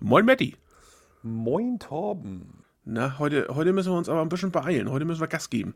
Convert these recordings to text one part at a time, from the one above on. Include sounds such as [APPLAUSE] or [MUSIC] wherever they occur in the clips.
Moin Matti. Moin Torben. Na, heute, heute müssen wir uns aber ein bisschen beeilen. Heute müssen wir Gas geben.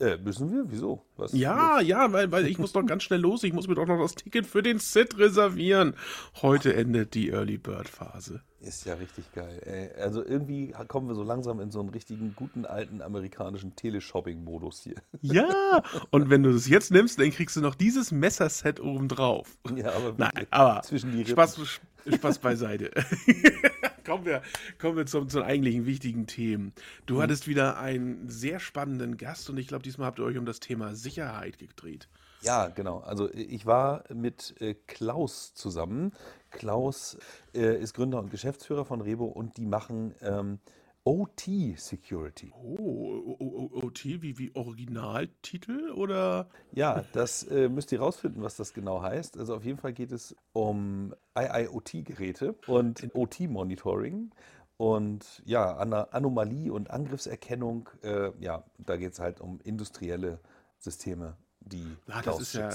Äh, müssen wir? Wieso? Was ja, los? ja, weil, weil ich muss doch ganz schnell los. Ich muss mir doch noch das Ticket für den Sit reservieren. Heute endet die Early Bird Phase. Ist ja richtig geil. Also irgendwie kommen wir so langsam in so einen richtigen guten alten amerikanischen Teleshopping-Modus hier. [LAUGHS] Ja, und wenn du das jetzt nimmst, dann kriegst du noch dieses Messerset obendrauf. Ja, aber, Nein, aber zwischen die Spaß, Spaß beiseite. [LAUGHS] kommen wir, kommen wir zum, zu eigentlichen wichtigen Themen. Du mhm. hattest wieder einen sehr spannenden Gast und ich glaube, diesmal habt ihr euch um das Thema Sicherheit gedreht. Ja, genau. Also ich war mit äh, Klaus zusammen. Klaus äh, ist Gründer und Geschäftsführer von Rebo und die machen ähm, OT Security. Oh, OT wie, wie Originaltitel oder? Ja, das äh, müsst ihr rausfinden, was das genau heißt. Also auf jeden Fall geht es um IIoT-Geräte und OT-Monitoring. Und ja, An Anomalie- und Angriffserkennung, äh, ja, da geht es halt um industrielle Systeme, die. Ah, das ist ja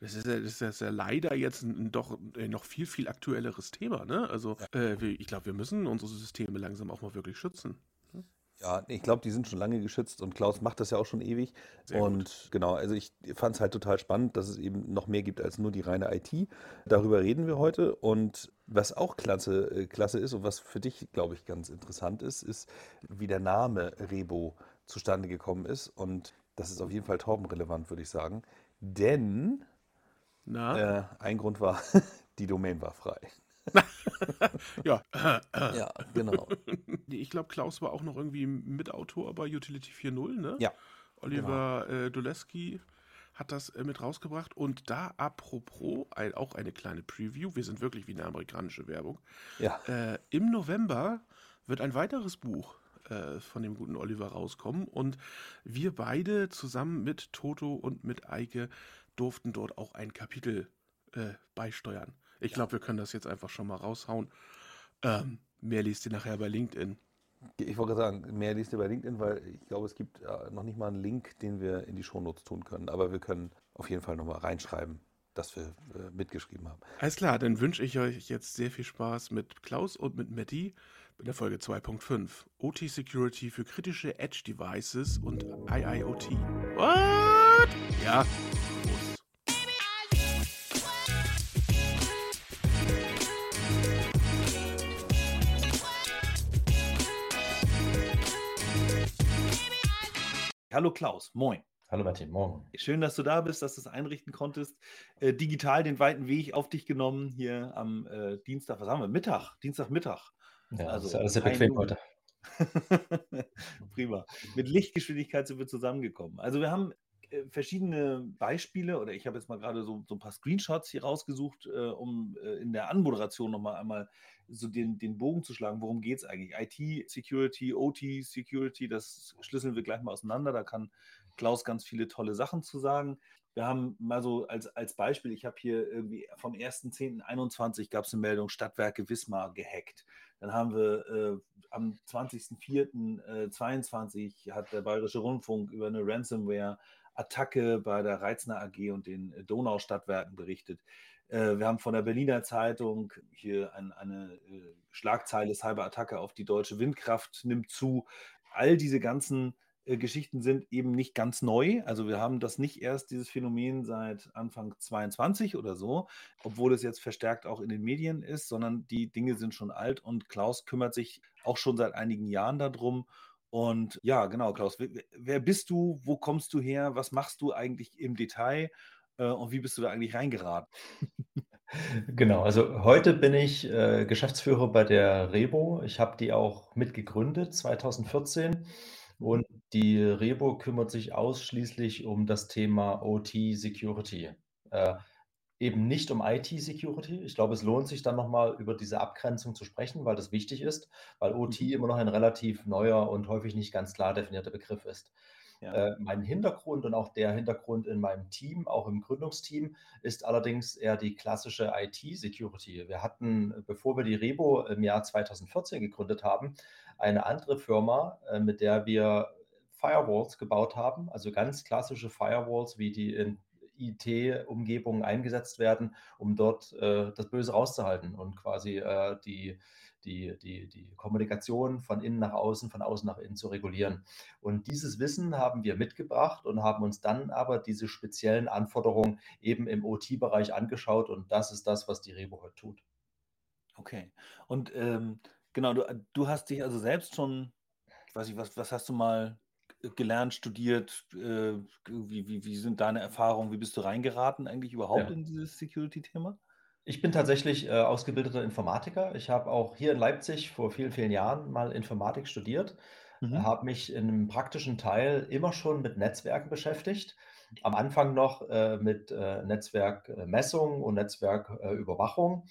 das ist ja, das ist ja leider jetzt ein, doch ein noch viel, viel aktuelleres Thema. Ne? Also ja. äh, ich glaube, wir müssen unsere Systeme langsam auch mal wirklich schützen. Ja, ich glaube, die sind schon lange geschützt und Klaus macht das ja auch schon ewig. Sehr und gut. genau, also ich fand es halt total spannend, dass es eben noch mehr gibt als nur die reine IT. Darüber reden wir heute. Und was auch klasse, äh, klasse ist und was für dich, glaube ich, ganz interessant ist, ist, wie der Name Rebo zustande gekommen ist. Und das ist auf jeden Fall torbenrelevant, würde ich sagen. Denn äh, ein Grund war, [LAUGHS] die Domain war frei. [LAUGHS] ja. [LAUGHS] ja, genau. Ich glaube, Klaus war auch noch irgendwie Mitautor bei Utility 4.0, ne? Ja. Oliver genau. äh, Doleski hat das äh, mit rausgebracht. Und da apropos, ein, auch eine kleine Preview, wir sind wirklich wie eine amerikanische Werbung. Ja. Äh, Im November wird ein weiteres Buch äh, von dem guten Oliver rauskommen. Und wir beide zusammen mit Toto und mit Eike durften dort auch ein Kapitel äh, beisteuern. Ich glaube, wir können das jetzt einfach schon mal raushauen. Ähm, mehr liest ihr nachher bei LinkedIn. Ich wollte sagen, mehr liest ihr bei LinkedIn, weil ich glaube, es gibt äh, noch nicht mal einen Link, den wir in die Shownotes tun können. Aber wir können auf jeden Fall nochmal reinschreiben, dass wir äh, mitgeschrieben haben. Alles klar, dann wünsche ich euch jetzt sehr viel Spaß mit Klaus und mit Matti in der Folge 2.5. OT Security für kritische Edge Devices und IIoT. What? Ja, Hallo Klaus, moin. Hallo Martin, morgen. Schön, dass du da bist, dass du es einrichten konntest. Äh, digital den weiten Weg auf dich genommen hier am äh, Dienstag, was haben wir? Mittag, Dienstagmittag. Ja, also, ist alles sehr bequem heute. [LAUGHS] Prima. Mit Lichtgeschwindigkeit sind wir zusammengekommen. Also wir haben äh, verschiedene Beispiele oder ich habe jetzt mal gerade so, so ein paar Screenshots hier rausgesucht, äh, um äh, in der Anmoderation nochmal einmal so den, den Bogen zu schlagen. Worum geht es eigentlich? IT-Security, OT-Security, das schlüsseln wir gleich mal auseinander. Da kann Klaus ganz viele tolle Sachen zu sagen. Wir haben mal so als, als Beispiel, ich habe hier irgendwie vom 1.10.21 gab es eine Meldung, Stadtwerke Wismar gehackt. Dann haben wir äh, am 20.04.22 äh, hat der Bayerische Rundfunk über eine Ransomware Attacke bei der Reitzner AG und den Donaustadtwerken berichtet. Äh, wir haben von der Berliner Zeitung hier ein, eine äh, Schlagzeile Cyberattacke auf die deutsche Windkraft nimmt zu. All diese ganzen äh, Geschichten sind eben nicht ganz neu. Also wir haben das nicht erst, dieses Phänomen seit Anfang 22 oder so, obwohl es jetzt verstärkt auch in den Medien ist, sondern die Dinge sind schon alt und Klaus kümmert sich auch schon seit einigen Jahren darum. Und ja, genau, Klaus, wer bist du? Wo kommst du her? Was machst du eigentlich im Detail? Äh, und wie bist du da eigentlich reingeraten? [LAUGHS] Genau, also heute bin ich äh, Geschäftsführer bei der Rebo. Ich habe die auch mitgegründet 2014 und die Rebo kümmert sich ausschließlich um das Thema OT Security. Äh, eben nicht um IT Security. Ich glaube, es lohnt sich dann nochmal über diese Abgrenzung zu sprechen, weil das wichtig ist, weil OT mhm. immer noch ein relativ neuer und häufig nicht ganz klar definierter Begriff ist. Ja. Äh, mein Hintergrund und auch der Hintergrund in meinem Team, auch im Gründungsteam, ist allerdings eher die klassische IT-Security. Wir hatten, bevor wir die Rebo im Jahr 2014 gegründet haben, eine andere Firma, äh, mit der wir Firewalls gebaut haben, also ganz klassische Firewalls, wie die in IT-Umgebungen eingesetzt werden, um dort äh, das Böse rauszuhalten und quasi äh, die, die, die, die Kommunikation von innen nach außen, von außen nach innen zu regulieren. Und dieses Wissen haben wir mitgebracht und haben uns dann aber diese speziellen Anforderungen eben im OT-Bereich angeschaut und das ist das, was die Rebo heute tut. Okay. Und ähm, genau, du, du hast dich also selbst schon, ich weiß nicht, was, was hast du mal gelernt, studiert? Äh, wie, wie, wie sind deine Erfahrungen? Wie bist du reingeraten eigentlich überhaupt Ja. in dieses Security-Thema? Ich bin tatsächlich äh, ausgebildeter Informatiker. Ich habe auch hier in Leipzig vor vielen, vielen Jahren mal Informatik studiert, Mhm. habe mich in einem praktischen Teil immer schon mit Netzwerken beschäftigt. Am Anfang noch äh, mit äh, Netzwerkmessung und Netzwerküberwachung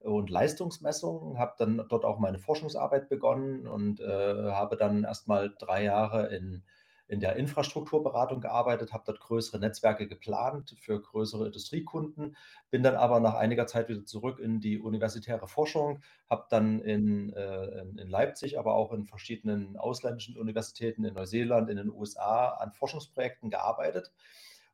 und Leistungsmessung, habe dann dort auch meine Forschungsarbeit begonnen und äh, habe dann erstmal drei Jahre in, in der Infrastrukturberatung gearbeitet, habe dort größere Netzwerke geplant für größere Industriekunden, bin dann aber nach einiger Zeit wieder zurück in die universitäre Forschung, habe dann in, äh, in, Leipzig, aber auch in verschiedenen ausländischen Universitäten in Neuseeland, in den USA an Forschungsprojekten gearbeitet.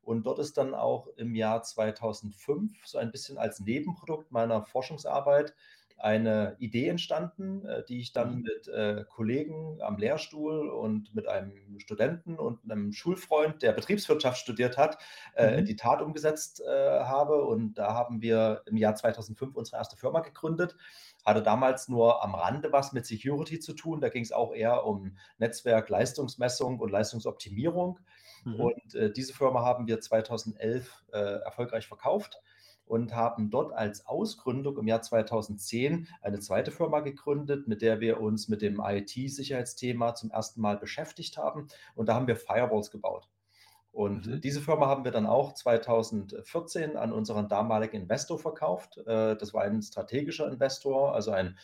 Und dort ist dann auch im Jahr 2005 so ein bisschen als Nebenprodukt meiner Forschungsarbeit eine Idee entstanden, äh, die ich dann Mhm. mit äh, Kollegen am Lehrstuhl und mit einem Studenten und einem Schulfreund, der Betriebswirtschaft studiert hat, äh, in Mhm. die Tat umgesetzt äh, habe. Und da haben wir im Jahr 2005 unsere erste Firma gegründet. Hatte damals nur am Rande was mit Security zu tun. Da ging es auch eher um Netzwerk, Leistungsmessung und Leistungsoptimierung. Mhm. Und äh, diese Firma haben wir 2011 äh, erfolgreich verkauft und haben dort als Ausgründung im Jahr 2010 eine zweite Firma gegründet, mit der wir uns mit dem IT-Sicherheitsthema zum ersten Mal beschäftigt haben. Und da haben wir Firewalls gebaut. Und Mhm. diese Firma haben wir dann auch 2014 an unseren damaligen Investor verkauft. Äh, Das war ein strategischer Investor, also ein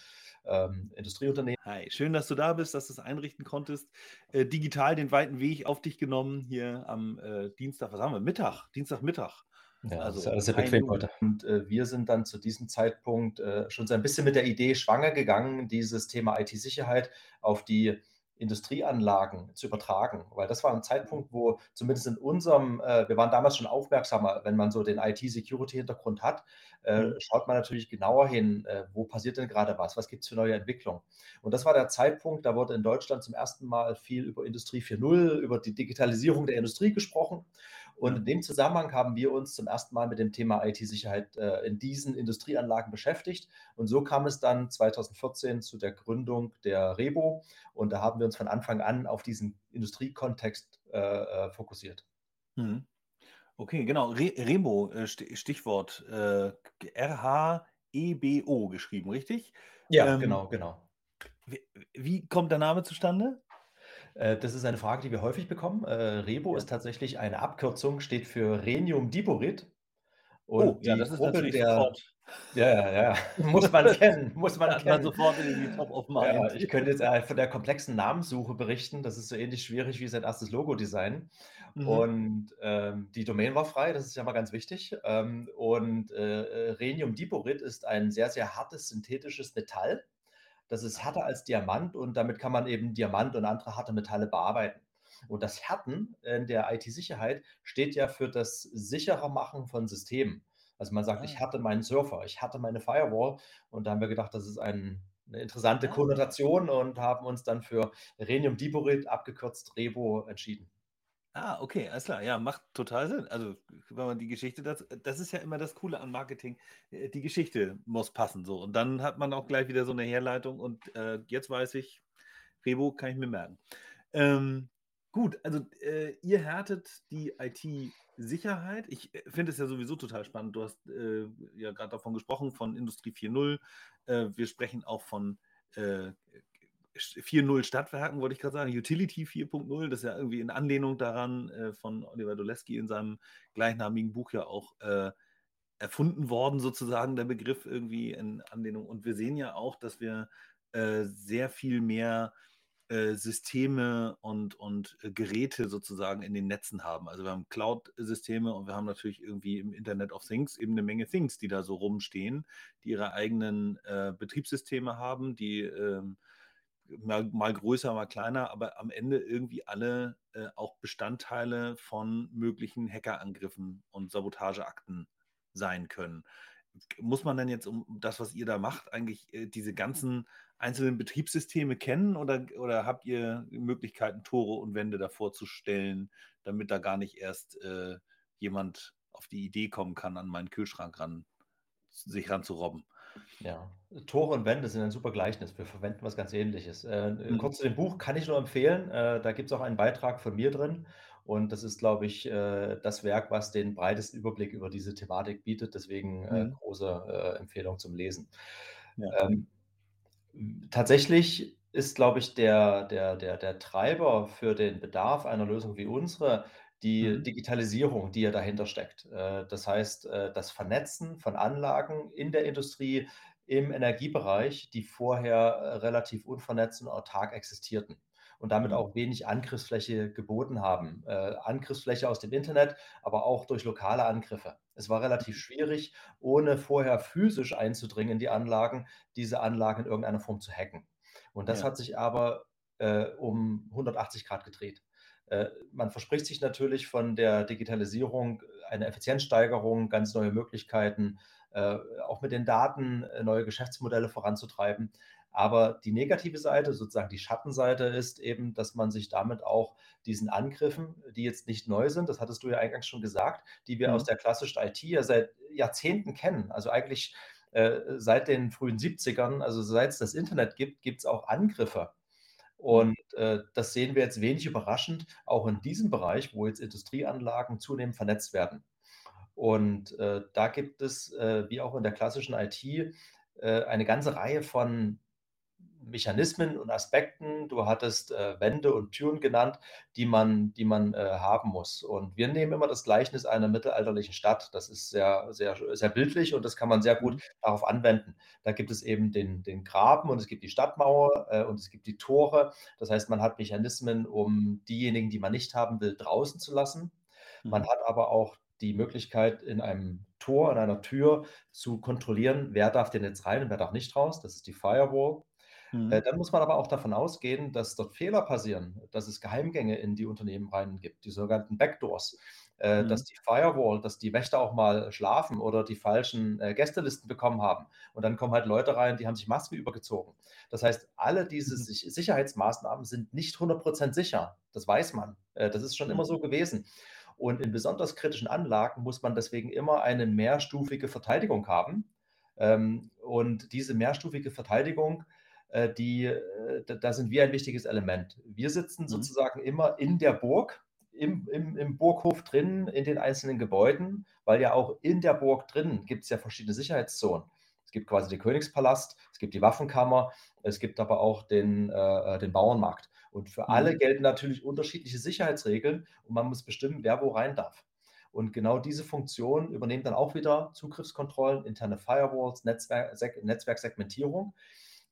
ähm, Industrieunternehmen. Hi, schön, dass du da bist, dass du es einrichten konntest. Äh, digital den weiten Weg auf dich genommen hier am äh, Dienstag, was haben wir? Mittag, Dienstagmittag. Ja, Also das ist alles sehr bequem heute. Und äh, wir sind dann zu diesem Zeitpunkt äh, schon so ein bisschen mit der Idee schwanger gegangen, dieses Thema IT-Sicherheit auf die Industrieanlagen zu übertragen, weil das war ein Zeitpunkt, wo zumindest in unserem, äh, wir waren damals schon aufmerksamer, wenn man so den IT-Security-Hintergrund hat, äh, Mhm. schaut man natürlich genauer hin, äh, wo passiert denn gerade was, was gibt es für neue Entwicklungen. Und das war der Zeitpunkt, da wurde in Deutschland zum ersten Mal viel über Industrie 4.0, über die Digitalisierung der Industrie gesprochen. Und in dem Zusammenhang haben wir uns zum ersten Mal mit dem Thema IT-Sicherheit äh, in diesen Industrieanlagen beschäftigt. Und so kam es dann 2014 zu der Gründung der Rebo. Und da haben wir uns von Anfang an auf diesen Industriekontext äh, äh, fokussiert. Mhm. Okay, genau. Re Rebo, äh, Sti- Stichwort äh, R-H-E-B-O geschrieben, richtig? Ja, Ähm, genau, genau. Wie, wie kommt der Name zustande? Äh, Das ist eine Frage, die wir häufig bekommen. Äh, Rebo Ja. ist tatsächlich eine Abkürzung, steht für Rheniumdiborit. Oh, Und ja, die das ist Gruppe natürlich der, sofort, ja, ja, ja, [LAUGHS] muss man [LAUGHS] kennen, muss man hat man kennen. sofort irgendwie top of mind. Ja, ich könnte jetzt äh, von der komplexen Namenssuche berichten. Das ist so ähnlich schwierig wie sein erstes Logo-Design. Mhm. Und ähm, die Domain war frei, das ist ja mal ganz wichtig. Ähm, und äh, Rheniumdiborit ist ein sehr, sehr hartes synthetisches Metall. Das ist härter als Diamant und damit kann man eben Diamant und andere harte Metalle bearbeiten. Und das Härten in der IT-Sicherheit steht ja für das sichere Machen von Systemen. Also man sagt, Ah. ich hatte meinen Surfer, ich hatte meine Firewall und da haben wir gedacht, das ist ein, eine interessante Ah. Konnotation und haben uns dann für Rheniumdiborit, abgekürzt Rebo, entschieden. Ah, okay, alles klar. Ja, macht total Sinn. Also, wenn man die Geschichte, das, das ist ja immer das Coole an Marketing. äh, Die Geschichte muss passen so. Und dann hat man auch gleich wieder so eine Herleitung. Und äh, jetzt weiß ich, Rebo kann ich mir merken. Ähm, gut, also äh, ihr härtet die IT-Sicherheit. Ich äh, finde es ja sowieso total spannend. Du hast äh, ja gerade davon gesprochen, von Industrie 4.0. Äh, wir sprechen auch von äh, 4.0 Stadtwerken, wollte ich gerade sagen, Utility 4.0, das ist ja irgendwie in Anlehnung daran äh, von Oliver Doleski in seinem gleichnamigen Buch ja auch äh, erfunden worden, sozusagen der Begriff irgendwie in Anlehnung. Und wir sehen ja auch, dass wir äh, sehr viel mehr äh, Systeme und, und äh, Geräte sozusagen in den Netzen haben. Also wir haben Cloud-Systeme und wir haben natürlich irgendwie im Internet of Things eben eine Menge Things, die da so rumstehen, die ihre eigenen äh, Betriebssysteme haben, die ähm, mal, mal, größer, mal kleiner, aber am Ende irgendwie alle äh, auch Bestandteile von möglichen Hackerangriffen und Sabotageakten sein können. Muss man denn jetzt um das, was ihr da macht, eigentlich äh, diese ganzen einzelnen Betriebssysteme kennen oder, oder habt ihr Möglichkeiten, Tore und Wände davor zu stellen, damit da gar nicht erst äh, jemand auf die Idee kommen kann, an meinen Kühlschrank ran, sich ranzurobben? Ja, Tore und Wände sind ein super Gleichnis. Wir verwenden was ganz Ähnliches. Äh, mhm. Kurz zu dem Buch kann ich nur empfehlen. Äh, da gibt es auch einen Beitrag von mir drin. Und das ist, glaube ich, äh, das Werk, was den breitesten Überblick über diese Thematik bietet. Deswegen äh, mhm. große äh, Empfehlung zum Lesen. Ja. Ähm, tatsächlich ist, glaube ich, der, der, der, der Treiber für den Bedarf einer Lösung wie unsere die mhm. Digitalisierung, die ja dahinter steckt. Äh, das heißt, äh, das Vernetzen von Anlagen in der Industrie, im Energiebereich, die vorher äh, relativ unvernetzt und autark existierten und damit mhm. auch wenig Angriffsfläche geboten haben. Angriffsfläche aus dem Internet, aber auch durch lokale Angriffe. Es war relativ mhm. schwierig, ohne vorher physisch einzudringen in die Anlagen, diese Anlagen in irgendeiner Form zu hacken. Und das ja. hat sich aber äh, um 180 Grad gedreht. Äh, man verspricht sich natürlich von der Digitalisierung eine Effizienzsteigerung, ganz neue Möglichkeiten, äh, auch mit den Daten äh, neue Geschäftsmodelle voranzutreiben. Aber die negative Seite, sozusagen die Schattenseite, ist eben, dass man sich damit auch diesen Angriffen, die jetzt nicht neu sind, das hattest du ja eingangs schon gesagt, die wir mhm. aus der klassischen IT ja seit Jahrzehnten kennen. Also eigentlich äh, seit den frühen 70ern, also seit es das Internet gibt, gibt es auch Angriffe und äh, das sehen wir jetzt wenig überraschend, auch in diesem Bereich, wo jetzt Industrieanlagen zunehmend vernetzt werden. Und äh, da gibt es, äh, wie auch in der klassischen IT, äh, eine ganze Reihe von Mechanismen und Aspekten. Du hattest äh, Wände und Türen genannt, die man, die man äh, haben muss. Und wir nehmen immer das Gleichnis einer mittelalterlichen Stadt. Das ist sehr, sehr, sehr bildlich und das kann man sehr gut mhm. darauf anwenden. Da gibt es eben den, den Graben und es gibt die Stadtmauer äh, und es gibt die Tore. Das heißt, man hat Mechanismen, um diejenigen, die man nicht haben will, draußen zu lassen. Man mhm. hat aber auch die Möglichkeit, in einem Tor, in einer Tür zu kontrollieren, wer darf denn jetzt rein und wer darf nicht raus. Das ist die Firewall. Mhm. Äh, dann muss man aber auch davon ausgehen, dass dort Fehler passieren, dass es Geheimgänge in die Unternehmen rein gibt, die sogenannten Backdoors, äh, mhm. dass die Firewall, dass die Wächter auch mal schlafen oder die falschen äh, Gästelisten bekommen haben. Und dann kommen halt Leute rein, die haben sich Masken übergezogen. Das heißt, alle diese mhm. Sicherheitsmaßnahmen sind nicht 100% sicher. Das weiß man. Äh, das ist schon immer mhm. so gewesen. Und in besonders kritischen Anlagen muss man deswegen immer eine mehrstufige Verteidigung haben. Ähm, und diese mehrstufige Verteidigung äh, die, äh, da sind wir ein wichtiges Element. Wir sitzen mhm. sozusagen immer in der Burg, im, im, im, Burghof drin, in den einzelnen Gebäuden, weil ja auch in der Burg drin gibt es ja verschiedene Sicherheitszonen. Es gibt quasi den Königspalast, es gibt die Waffenkammer, es gibt aber auch den, äh, äh den Bauernmarkt. Und für mhm. alle gelten natürlich unterschiedliche Sicherheitsregeln und man muss bestimmen, wer wo rein darf. Und genau diese Funktion übernehmen dann auch wieder Zugriffskontrollen, interne Firewalls, Netzwerk, Netzwerksegmentierung.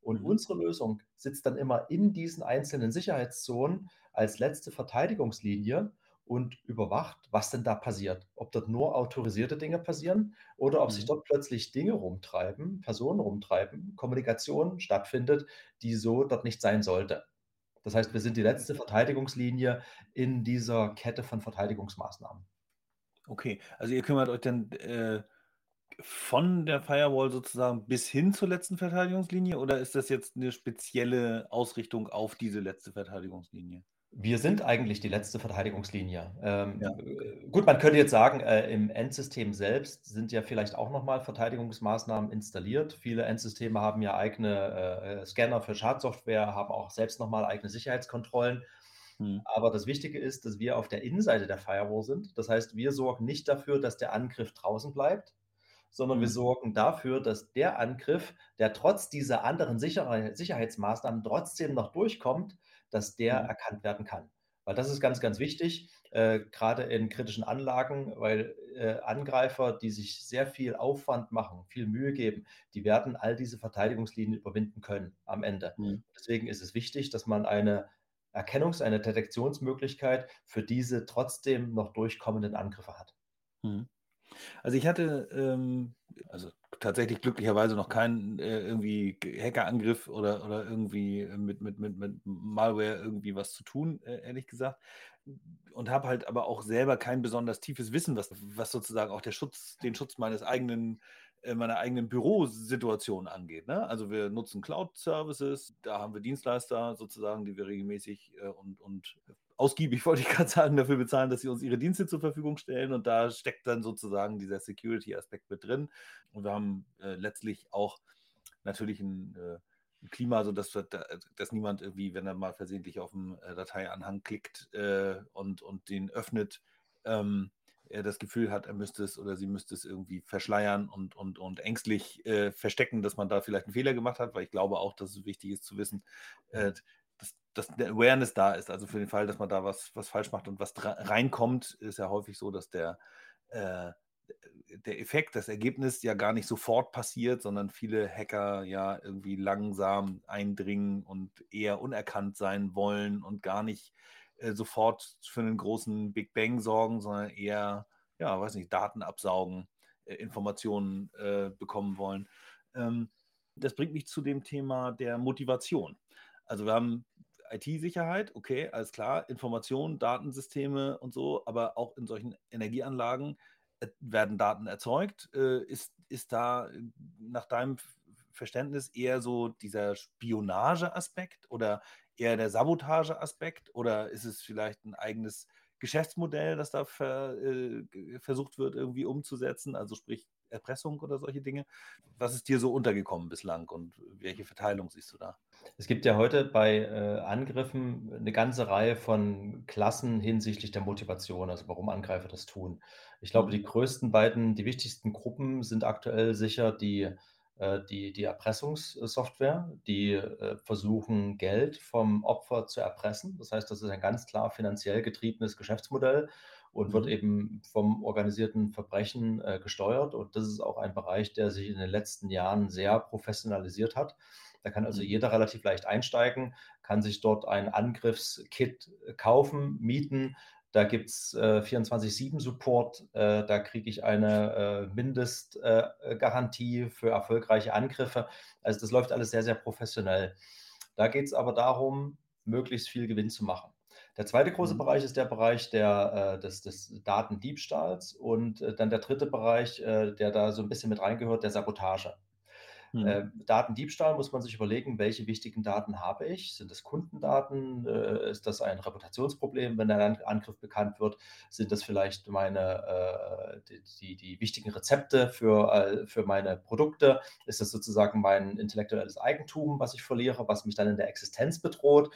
Und mhm. unsere Lösung sitzt dann immer in diesen einzelnen Sicherheitszonen als letzte Verteidigungslinie und überwacht, was denn da passiert. Ob dort nur autorisierte Dinge passieren oder ob mhm. sich dort plötzlich Dinge rumtreiben, Personen rumtreiben, Kommunikation stattfindet, die so dort nicht sein sollte. Das heißt, wir sind die letzte Verteidigungslinie in dieser Kette von Verteidigungsmaßnahmen. Okay, also ihr kümmert euch dann äh, von der Firewall sozusagen bis hin zur letzten Verteidigungslinie oder ist das jetzt eine spezielle Ausrichtung auf diese letzte Verteidigungslinie? Wir sind eigentlich die letzte Verteidigungslinie. Ähm, ja. Äh, gut, man könnte jetzt sagen, äh, im Endsystem selbst sind ja vielleicht auch nochmal Verteidigungsmaßnahmen installiert. Viele Endsysteme haben ja eigene äh, Scanner für Schadsoftware, haben auch selbst nochmal eigene Sicherheitskontrollen. Hm. Aber das Wichtige ist, dass wir auf der Innenseite der Firewall sind. Das heißt, wir sorgen nicht dafür, dass der Angriff draußen bleibt, sondern wir mhm. sorgen dafür, dass der Angriff, der trotz dieser anderen Sicherheitsmaßnahmen trotzdem noch durchkommt, dass der mhm. erkannt werden kann. Weil das ist ganz, ganz wichtig, äh, gerade in kritischen Anlagen, weil äh, Angreifer, die sich sehr viel Aufwand machen, viel Mühe geben, die werden all diese Verteidigungslinien überwinden können am Ende. Mhm. Deswegen ist es wichtig, dass man eine Erkennungs-, eine Detektionsmöglichkeit für diese trotzdem noch durchkommenden Angriffe hat. Mhm. Also ich hatte ähm, also tatsächlich glücklicherweise noch keinen äh, irgendwie Hackerangriff oder, oder irgendwie mit, mit, mit, mit Malware irgendwie was zu tun, äh, ehrlich gesagt. Und habe halt aber auch selber kein besonders tiefes Wissen, was, was sozusagen auch der Schutz, den Schutz meines eigenen äh, meiner eigenen Bürosituation angeht. Ne? Also wir nutzen Cloud-Services, da haben wir Dienstleister sozusagen, die wir regelmäßig äh, und, und ausgiebig, wollte ich gerade sagen, dafür bezahlen, dass sie uns ihre Dienste zur Verfügung stellen. Und da steckt dann sozusagen dieser Security-Aspekt mit drin. Und wir haben äh, letztlich auch natürlich ein, äh, ein Klima, sodass dass niemand irgendwie, wenn er mal versehentlich auf den äh, Dateianhang klickt äh, und, und den öffnet, ähm, er das Gefühl hat, er müsste es oder sie müsste es irgendwie verschleiern und, und, und ängstlich äh, verstecken, dass man da vielleicht einen Fehler gemacht hat, weil ich glaube auch, dass es wichtig ist zu wissen, äh, dass, dass eine Awareness da ist. Also für den Fall, dass man da was, was falsch macht und was reinkommt, ist ja häufig so, dass der, äh, der Effekt, das Ergebnis ja gar nicht sofort passiert, sondern viele Hacker ja irgendwie langsam eindringen und eher unerkannt sein wollen und gar nicht äh, sofort für einen großen Big Bang sorgen, sondern eher, ja, weiß nicht, Daten absaugen, äh, Informationen äh, bekommen wollen. Ähm, das bringt mich zu dem Thema der Motivation. Also wir haben IT-Sicherheit, okay, alles klar, Informationen, Datensysteme und so, aber auch in solchen Energieanlagen äh, werden Daten erzeugt. Äh, ist, ist da nach deinem Verständnis eher so dieser Spionage-Aspekt oder eher der Sabotage-Aspekt oder ist es vielleicht ein eigenes Geschäftsmodell, das da ver, äh, versucht wird, irgendwie umzusetzen, also sprich Erpressung oder solche Dinge. Was ist dir so untergekommen bislang und welche Verteilung siehst du da? Es gibt ja heute bei äh, Angriffen eine ganze Reihe von Klassen hinsichtlich der Motivation, also warum Angreifer das tun. Ich glaube, die mhm. größten beiden, die wichtigsten Gruppen sind aktuell sicher die äh, die, die Erpressungssoftware, die äh, versuchen, Geld vom Opfer zu erpressen. Das heißt, das ist ein ganz klar finanziell getriebenes Geschäftsmodell und wird mhm. eben vom organisierten Verbrechen äh, gesteuert. Und das ist auch ein Bereich, der sich in den letzten Jahren sehr professionalisiert hat. Da kann also mhm. jeder relativ leicht einsteigen, kann sich dort ein Angriffskit kaufen, mieten, da gibt es äh, 24-7-Support, äh, da kriege ich eine äh, Mindestgarantie äh, für erfolgreiche Angriffe. Also das läuft alles sehr, sehr professionell. Da geht es aber darum, möglichst viel Gewinn zu machen. Der zweite große mhm. Bereich ist der Bereich der, äh, des, des, Datendiebstahls und äh, dann der dritte Bereich, der da so ein bisschen mit reingehört, der Sabotage. Mhm. Äh, Datendiebstahl muss man sich überlegen, welche wichtigen Daten habe ich? Sind das Kundendaten? Äh, ist das ein Reputationsproblem, wenn ein Angriff bekannt wird? Sind das vielleicht meine, äh, die, die, die, wichtigen Rezepte für, äh, für meine Produkte? Ist das sozusagen mein intellektuelles Eigentum, was ich verliere, was mich dann in der Existenz bedroht?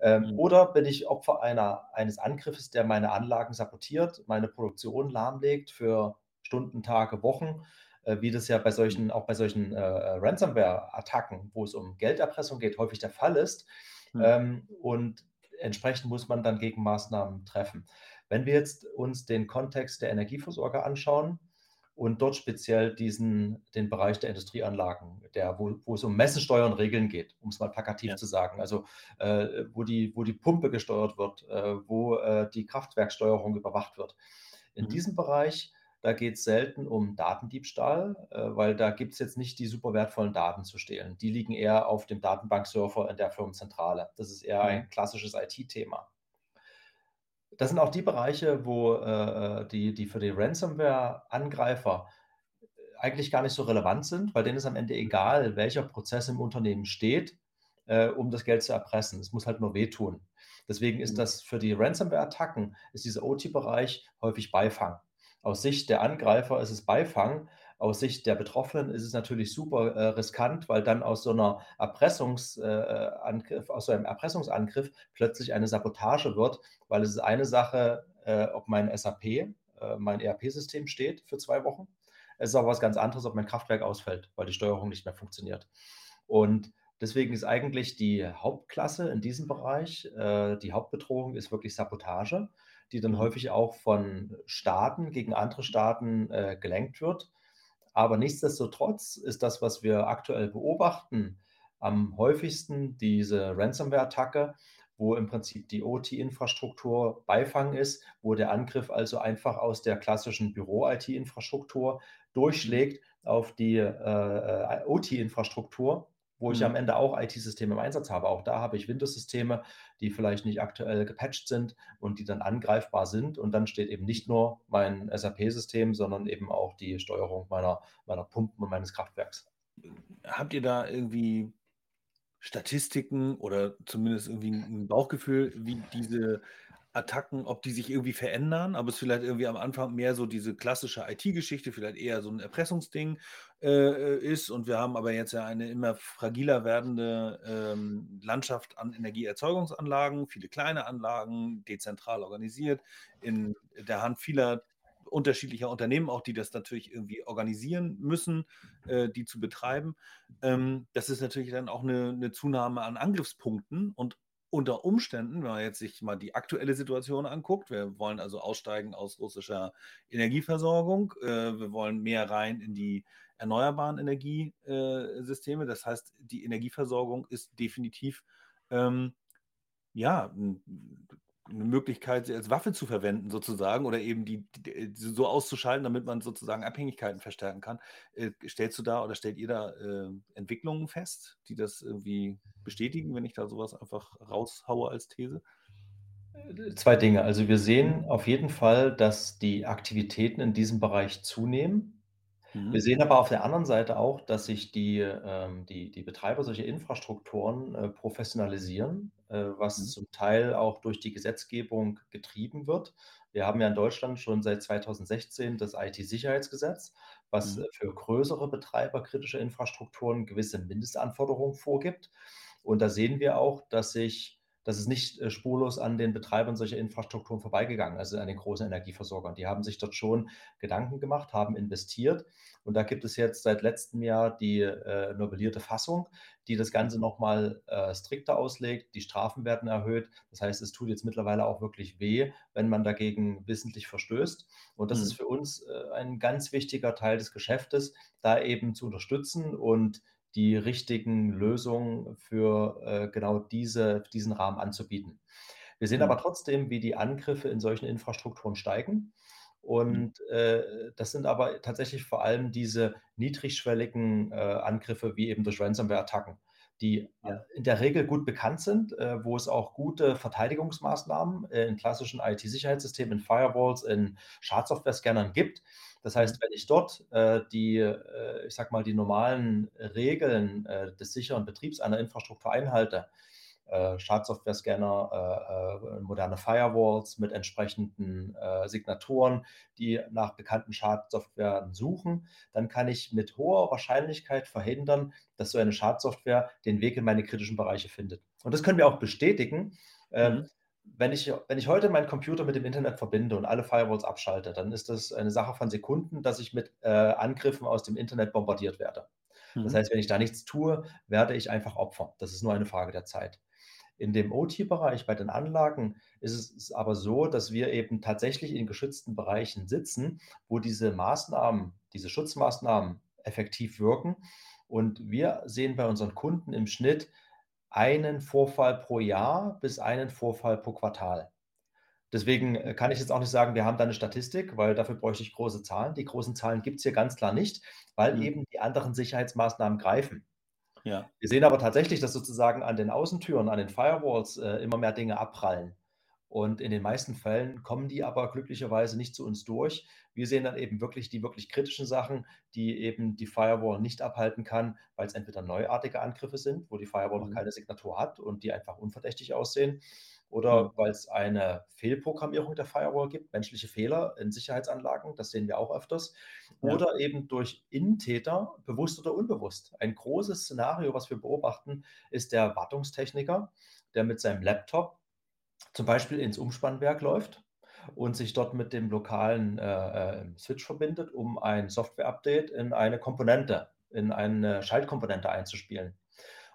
Ähm, mhm. Oder bin ich Opfer einer, eines Angriffes, der meine Anlagen sabotiert, meine Produktion lahmlegt für Stunden, Tage, Wochen? Äh, wie das ja bei solchen, auch bei solchen äh, äh, Ransomware-Attacken, wo es um Gelderpressung geht, häufig der Fall ist. Mhm. Ähm, und entsprechend muss man dann Gegenmaßnahmen treffen. Wenn wir jetzt uns den Kontext der Energieversorger anschauen und dort speziell diesen, den Bereich der Industrieanlagen, der, wo, wo es um Messensteuer und Regeln geht, um es mal plakativ ja. zu sagen, also äh, wo, die, wo die Pumpe gesteuert wird, äh, wo äh, die Kraftwerksteuerung überwacht wird. In mhm. diesem Bereich da geht es selten um Datendiebstahl, äh, weil da gibt es jetzt nicht die super wertvollen Daten zu stehlen. Die liegen eher auf dem Datenbanksurfer in der Firmenzentrale. Das ist eher ein mhm. klassisches IT-Thema. Das sind auch die Bereiche, wo äh, die, die für die Ransomware-Angreifer eigentlich gar nicht so relevant sind, weil denen ist am Ende egal, welcher Prozess im Unternehmen steht, äh, um das Geld zu erpressen. Es muss halt nur wehtun. Deswegen ist mhm. das für die Ransomware-Attacken, ist dieser OT-Bereich häufig Beifang. Aus Sicht der Angreifer ist es Beifang. Aus Sicht der Betroffenen ist es natürlich super äh, riskant, weil dann aus so einer Erpressungsangriff, äh, aus so einem Erpressungsangriff plötzlich eine Sabotage wird, weil es ist eine Sache, äh, ob mein SAP, äh, mein ERP-System steht für zwei Wochen. Es ist auch was ganz anderes, ob mein Kraftwerk ausfällt, weil die Steuerung nicht mehr funktioniert. Und deswegen ist eigentlich die Hauptklasse in diesem Bereich, äh, die Hauptbedrohung ist wirklich Sabotage die dann mhm. häufig auch von Staaten gegen andere Staaten äh, gelenkt wird. Aber nichtsdestotrotz ist das, was wir aktuell beobachten, am häufigsten diese Ransomware-Attacke wo im Prinzip die OT-Infrastruktur Beifang ist, wo der Angriff also einfach aus der klassischen Büro-IT-Infrastruktur durchschlägt auf die äh, äh OT-Infrastruktur wo ich mhm. am Ende auch IT-Systeme im Einsatz habe. Auch da habe ich Windows-Systeme, die vielleicht nicht aktuell gepatcht sind und die dann angreifbar sind. Und dann steht eben nicht nur mein SAP-System, sondern eben auch die Steuerung meiner, meiner Pumpen und meines Kraftwerks. Habt ihr da irgendwie Statistiken oder zumindest irgendwie ein Bauchgefühl, wie diese Attacken, ob die sich irgendwie verändern, aber es vielleicht irgendwie am Anfang mehr so diese klassische IT-Geschichte, vielleicht eher so ein Erpressungsding äh, äh, ist. Und wir haben aber jetzt ja eine immer fragiler werdende ähm, Landschaft an Energieerzeugungsanlagen, viele kleine Anlagen, dezentral organisiert, in der Hand vieler unterschiedlicher Unternehmen, auch die das natürlich irgendwie organisieren müssen, äh, die zu betreiben. Ähm, das ist natürlich dann auch eine, eine Zunahme an Angriffspunkten und unter Umständen, wenn man jetzt sich mal die aktuelle Situation anguckt, wir wollen also aussteigen aus russischer Energieversorgung, äh, wir wollen mehr rein in die erneuerbaren Energiesysteme. Das heißt, die Energieversorgung ist definitiv ähm, ja, eine Möglichkeit, sie als Waffe zu verwenden, sozusagen, oder eben die, die so auszuschalten, damit man sozusagen Abhängigkeiten verstärken kann. Äh, stellst du da oder stellt ihr da äh, Entwicklungen fest, die das irgendwie bestätigen, wenn ich da sowas einfach raushaue als These? Zwei Dinge. Also wir sehen auf jeden Fall, dass die Aktivitäten in diesem Bereich zunehmen. Mhm. Wir sehen aber auf der anderen Seite auch, dass sich die, ähm, die, die Betreiber solcher Infrastrukturen äh, professionalisieren, äh, was mhm. zum Teil auch durch die Gesetzgebung getrieben wird. Wir haben ja in Deutschland schon seit 2016 das IT-Sicherheitsgesetz, was mhm. für größere Betreiber kritischer Infrastrukturen gewisse Mindestanforderungen vorgibt. Und da sehen wir auch, dass sich das ist nicht äh, spurlos an den Betreibern solcher Infrastrukturen vorbeigegangen, also an den großen Energieversorgern. Die haben sich dort schon Gedanken gemacht, haben investiert. Und da gibt es jetzt seit letztem Jahr die äh, novellierte Fassung, die das Ganze nochmal äh, strikter auslegt. Die Strafen werden erhöht. Das heißt, es tut jetzt mittlerweile auch wirklich weh, wenn man dagegen wissentlich verstößt. Und das mhm. ist für uns äh, ein ganz wichtiger Teil des Geschäftes, da eben zu unterstützen und die richtigen Lösungen für äh, genau diese, diesen Rahmen anzubieten. Wir sehen mhm. aber trotzdem, wie die Angriffe in solchen Infrastrukturen steigen. Und mhm. äh, das sind aber tatsächlich vor allem diese niedrigschwelligen äh, Angriffe, wie eben durch Ransomware-Attacken, die ja. in der Regel gut bekannt sind, äh, wo es auch gute Verteidigungsmaßnahmen äh, in klassischen IT-Sicherheitssystemen, in Firewalls, in Schadsoftware-Scannern gibt. Das heißt, wenn ich dort äh, die, äh, ich sag mal, die normalen Regeln äh, des sicheren Betriebs einer Infrastruktur einhalte, äh, Schadsoftware-Scanner, äh, äh, moderne Firewalls mit entsprechenden Signaturen, die nach bekannten Schadsoftware suchen, dann kann ich mit hoher Wahrscheinlichkeit verhindern, dass so eine Schadsoftware den Weg in meine kritischen Bereiche findet. Und das können wir auch bestätigen. Mhm wenn ich, wenn ich heute meinen Computer mit dem Internet verbinde und alle Firewalls abschalte, dann ist das eine Sache von Sekunden, dass ich mit äh, Angriffen aus dem Internet bombardiert werde. Mhm. Das heißt, wenn ich da nichts tue, werde ich einfach Opfer. Das ist nur eine Frage der Zeit. In dem OT-Bereich bei den Anlagen ist es aber so, dass wir eben tatsächlich in geschützten Bereichen sitzen, wo diese Maßnahmen, diese Schutzmaßnahmen effektiv wirken. Und wir sehen bei unseren Kunden im Schnitt einen Vorfall pro Jahr bis einen Vorfall pro Quartal. Deswegen äh, kann ich jetzt auch nicht sagen, wir haben da eine Statistik, weil dafür bräuchte ich große Zahlen. Die großen Zahlen gibt es hier ganz klar nicht, weil mhm. eben die anderen Sicherheitsmaßnahmen greifen. Ja. Wir sehen aber tatsächlich, dass sozusagen an den Außentüren, an den Firewalls äh, immer mehr Dinge abprallen. Und in den meisten Fällen kommen die aber glücklicherweise nicht zu uns durch. Wir sehen dann eben wirklich die wirklich kritischen Sachen, die eben die Firewall nicht abhalten kann, weil es entweder neuartige Angriffe sind, wo die Firewall mhm. noch keine Signatur hat und die einfach unverdächtig aussehen, oder mhm. weil es eine Fehlprogrammierung der Firewall gibt, menschliche Fehler in Sicherheitsanlagen, das sehen wir auch öfters, ja. oder eben durch Innentäter, bewusst oder unbewusst. Ein großes Szenario, was wir beobachten, ist der Wartungstechniker, der mit seinem Laptop zum Beispiel ins Umspannwerk läuft und sich dort mit dem lokalen äh, äh, Switch verbindet, um ein Software-Update in eine Komponente, in eine Schaltkomponente einzuspielen.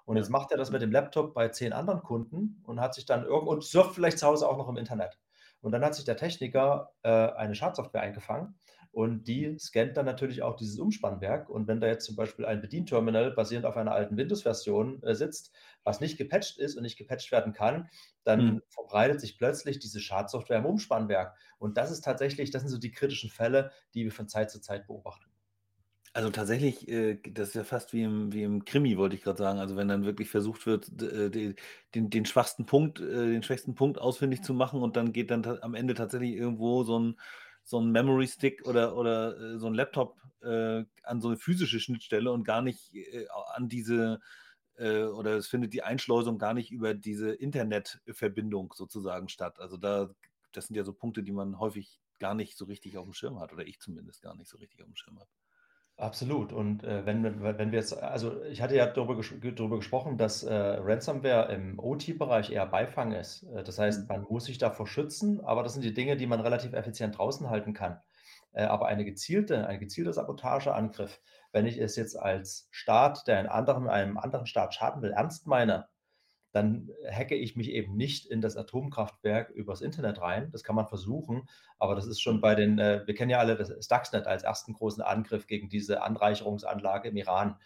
Und jetzt macht er das mit dem Laptop bei zehn anderen Kunden und hat sich dann irgendwo und surft vielleicht zu Hause auch noch im Internet. Und dann hat sich der Techniker äh, eine Schadsoftware eingefangen, und die scannt dann natürlich auch dieses Umspannwerk. Und wenn da jetzt zum Beispiel ein Bedienterminal basierend auf einer alten Windows-Version äh, sitzt, was nicht gepatcht ist und nicht gepatcht werden kann, dann mhm. verbreitet sich plötzlich diese Schadsoftware im Umspannwerk. Und das ist tatsächlich, das sind so die kritischen Fälle, die wir von Zeit zu Zeit beobachten. Also tatsächlich, äh, das ist ja fast wie im, wie im Krimi, wollte ich gerade sagen. Also wenn dann wirklich versucht wird, äh, den, den schwachsten Punkt, äh, den schwächsten Punkt ausfindig zu machen und dann geht dann am Ende tatsächlich irgendwo so ein, so ein Memory Stick oder, oder äh, so ein Laptop äh, an so eine physische Schnittstelle und gar nicht äh, an diese äh, oder es findet die Einschleusung gar nicht über diese Internetverbindung sozusagen statt. Also da, das sind ja so Punkte, die man häufig gar nicht so richtig auf dem Schirm hat oder ich zumindest gar nicht so richtig auf dem Schirm habe. Absolut. Und äh, wenn, wenn wir jetzt, also ich hatte ja darüber, ges darüber gesprochen, dass äh, Ransomware im OT-Bereich eher Beifang ist. Äh, das heißt, mhm. man muss sich davor schützen, aber das sind die Dinge, die man relativ effizient draußen halten kann. Äh, aber eine gezielte, ein gezielter Sabotageangriff, wenn ich es jetzt als Staat, der in anderen, einem anderen Staat schaden will, ernst meine, dann hacke ich mich eben nicht in das Atomkraftwerk übers Internet rein. Das kann man versuchen, aber das ist schon bei den, äh, wir kennen ja alle das Stuxnet als ersten großen Angriff gegen diese Anreicherungsanlage im Iran.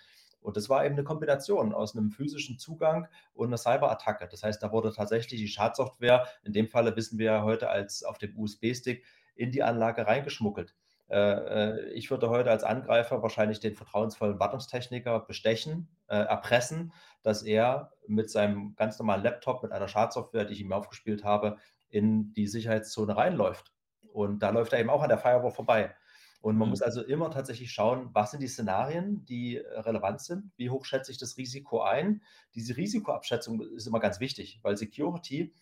Und das war eben eine Kombination aus einem physischen Zugang und einer Cyberattacke. Das heißt, da wurde tatsächlich die Schadsoftware, in dem Falle wissen wir ja heute als auf dem USB-Stick, in die Anlage reingeschmuggelt. Äh, äh, ich würde heute als Angreifer wahrscheinlich den vertrauensvollen Wartungstechniker bestechen, äh, erpressen, dass er mit seinem ganz normalen Laptop, mit einer Schadsoftware, die ich ihm aufgespielt habe, in die Sicherheitszone reinläuft. Und da läuft er eben auch an der Firewall vorbei. Und man mhm. muss also immer tatsächlich schauen, was sind die Szenarien, die relevant sind, wie hoch schätze ich das Risiko ein. Diese Risikoabschätzung ist immer ganz wichtig, weil Security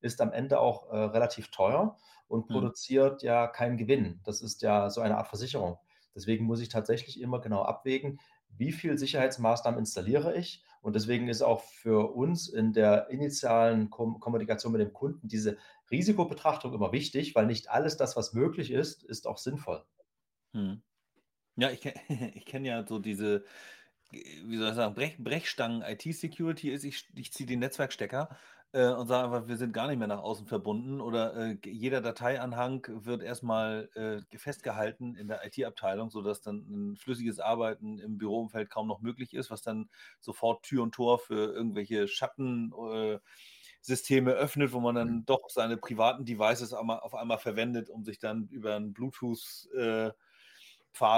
ist am Ende auch äh, relativ teuer und hm. produziert ja keinen Gewinn. Das ist ja so eine Art Versicherung. Deswegen muss ich tatsächlich immer genau abwägen, wie viel Sicherheitsmaßnahmen installiere ich. Und deswegen ist auch für uns in der initialen Kom Kommunikation mit dem Kunden diese Risikobetrachtung immer wichtig, weil nicht alles das, was möglich ist, ist auch sinnvoll. Hm. Ja, ich, [LAUGHS] ich kenne ja so diese, wie soll ich sagen, Brech, Brechstangen IT-Security ist, ich, ich ziehe den Netzwerkstecker äh, und sagen einfach, wir sind gar nicht mehr nach außen verbunden oder äh, jeder Dateianhang wird erstmal äh, festgehalten in der IT-Abteilung, sodass dann ein flüssiges Arbeiten im Büroumfeld kaum noch möglich ist, was dann sofort Tür und Tor für irgendwelche Schattensysteme öffnet, wo man dann mhm. doch seine privaten Devices auf einmal verwendet, um sich dann über einen Bluetooth äh,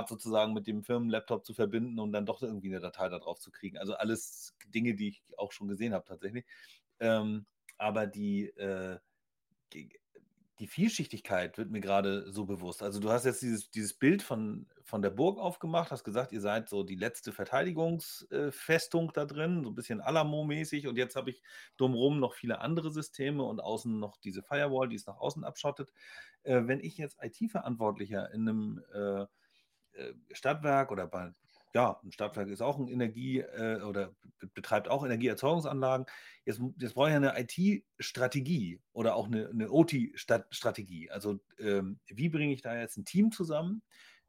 sozusagen mit dem Firmenlaptop zu verbinden und dann doch irgendwie eine Datei darauf zu kriegen. Also alles Dinge, die ich auch schon gesehen habe tatsächlich. Ähm, aber die, äh, die Vielschichtigkeit wird mir gerade so bewusst. Also du hast jetzt dieses, dieses Bild von, von der Burg aufgemacht, hast gesagt, ihr seid so die letzte Verteidigungsfestung da drin, so ein bisschen Alamo-mäßig und jetzt habe ich drumherum noch viele andere Systeme und außen noch diese Firewall, die es nach außen abschottet. Äh, wenn ich jetzt IT-Verantwortlicher in einem äh, äh Stadtwerk oder bei ja, ein Stadtwerk ist auch ein Energie- äh, oder betreibt auch Energieerzeugungsanlagen. Jetzt, jetzt brauche ich eine IT-Strategie oder auch eine, eine OT-Strategie. Also ähm, wie bringe ich da jetzt ein Team zusammen?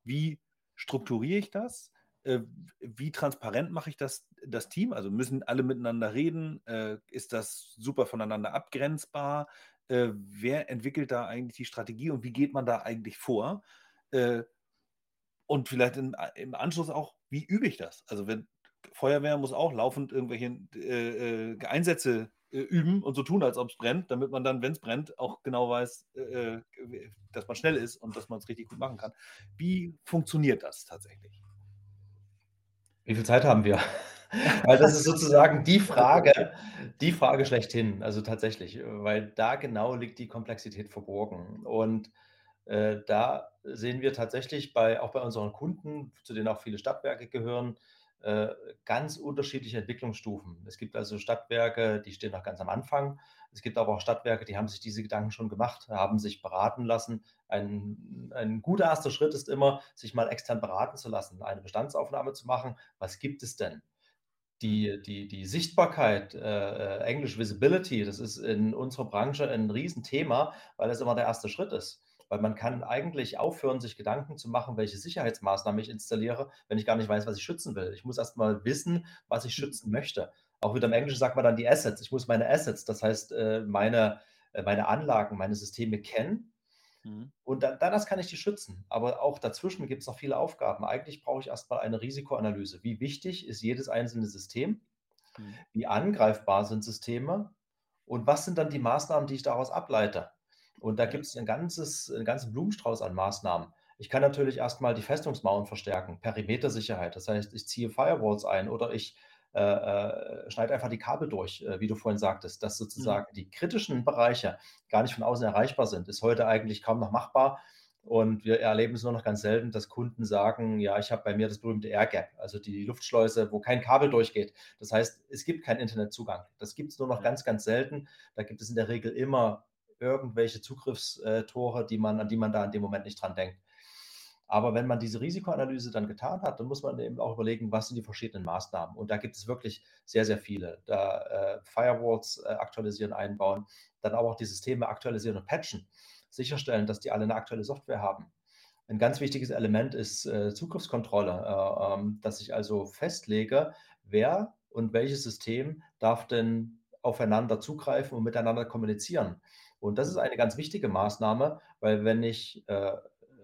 Wie strukturiere ich das? Äh, wie transparent mache ich das, das Team? Also müssen alle miteinander reden? Äh, ist das super voneinander abgrenzbar? Äh, wer entwickelt da eigentlich die Strategie und wie geht man da eigentlich vor? Und vielleicht in, im Anschluss auch, wie übe ich das? Also wenn Feuerwehr muss auch laufend irgendwelche äh, äh, Einsätze äh, üben und so tun, als ob es brennt, damit man dann, wenn es brennt, auch genau weiß, äh, äh, dass man schnell ist und dass man es richtig gut machen kann. Wie funktioniert das tatsächlich? Wie viel Zeit haben wir? [LAUGHS] weil das ist sozusagen die Frage, die Frage schlechthin. Also tatsächlich, weil da genau liegt die Komplexität verborgen. Und äh, da sehen wir tatsächlich bei, auch bei unseren Kunden, zu denen auch viele Stadtwerke gehören, äh, ganz unterschiedliche Entwicklungsstufen. Es gibt also Stadtwerke, die stehen noch ganz am Anfang. Es gibt aber auch Stadtwerke, die haben sich diese Gedanken schon gemacht, haben sich beraten lassen. Ein, ein guter erster Schritt ist immer, sich mal extern beraten zu lassen, eine Bestandsaufnahme zu machen. Was gibt es denn? Die, die, die Sichtbarkeit, äh, äh Englisch Visibility, das ist in unserer Branche ein Riesenthema, weil das immer der erste Schritt ist weil man kann eigentlich aufhören, sich Gedanken zu machen, welche Sicherheitsmaßnahmen ich installiere, wenn ich gar nicht weiß, was ich schützen will. Ich muss erst mal wissen, was ich schützen möchte. Auch wieder im Englischen sagt man dann die Assets. Ich muss meine Assets, das heißt äh, meine, äh, meine Anlagen, meine Systeme kennen Mhm. Und dann, dann das kann ich die schützen. Aber auch dazwischen gibt es noch viele Aufgaben. Eigentlich brauche ich erstmal eine Risikoanalyse. Wie wichtig ist jedes einzelne System? Mhm. Wie angreifbar sind Systeme? Und was sind dann die Maßnahmen, die ich daraus ableite? Und da gibt es ein ganzes, einen ganzen Blumenstrauß an Maßnahmen. Ich kann natürlich erstmal die Festungsmauern verstärken, Perimetersicherheit. Das heißt, ich ziehe Firewalls ein oder ich äh, äh, schneide einfach die Kabel durch, äh, wie du vorhin sagtest, dass mhm. sozusagen mhm. die kritischen Bereiche gar nicht von außen erreichbar sind. Ist heute eigentlich kaum noch machbar. Und wir erleben es nur noch ganz selten, dass Kunden sagen, ja, ich habe bei mir das berühmte Air Gap, also die Luftschleuse, wo kein Kabel durchgeht. Das heißt, es gibt keinen Internetzugang. Das gibt es nur noch ganz, ganz selten. Da gibt es in der Regel immer irgendwelche Zugriffstore, die man, an die man da in dem Moment nicht dran denkt. Aber wenn man diese Risikoanalyse dann getan hat, dann muss man eben auch überlegen, was sind die verschiedenen Maßnahmen. Und da gibt es wirklich sehr, sehr viele. Da äh, Firewalls äh, aktualisieren, einbauen, dann aber auch die Systeme aktualisieren und patchen, sicherstellen, dass die alle eine aktuelle Software haben. Ein ganz wichtiges Element ist äh, Zugriffskontrolle, äh, ähm, dass ich also festlege, wer und welches System darf denn aufeinander zugreifen und miteinander kommunizieren. Und das ist eine ganz wichtige Maßnahme, weil wenn ich äh,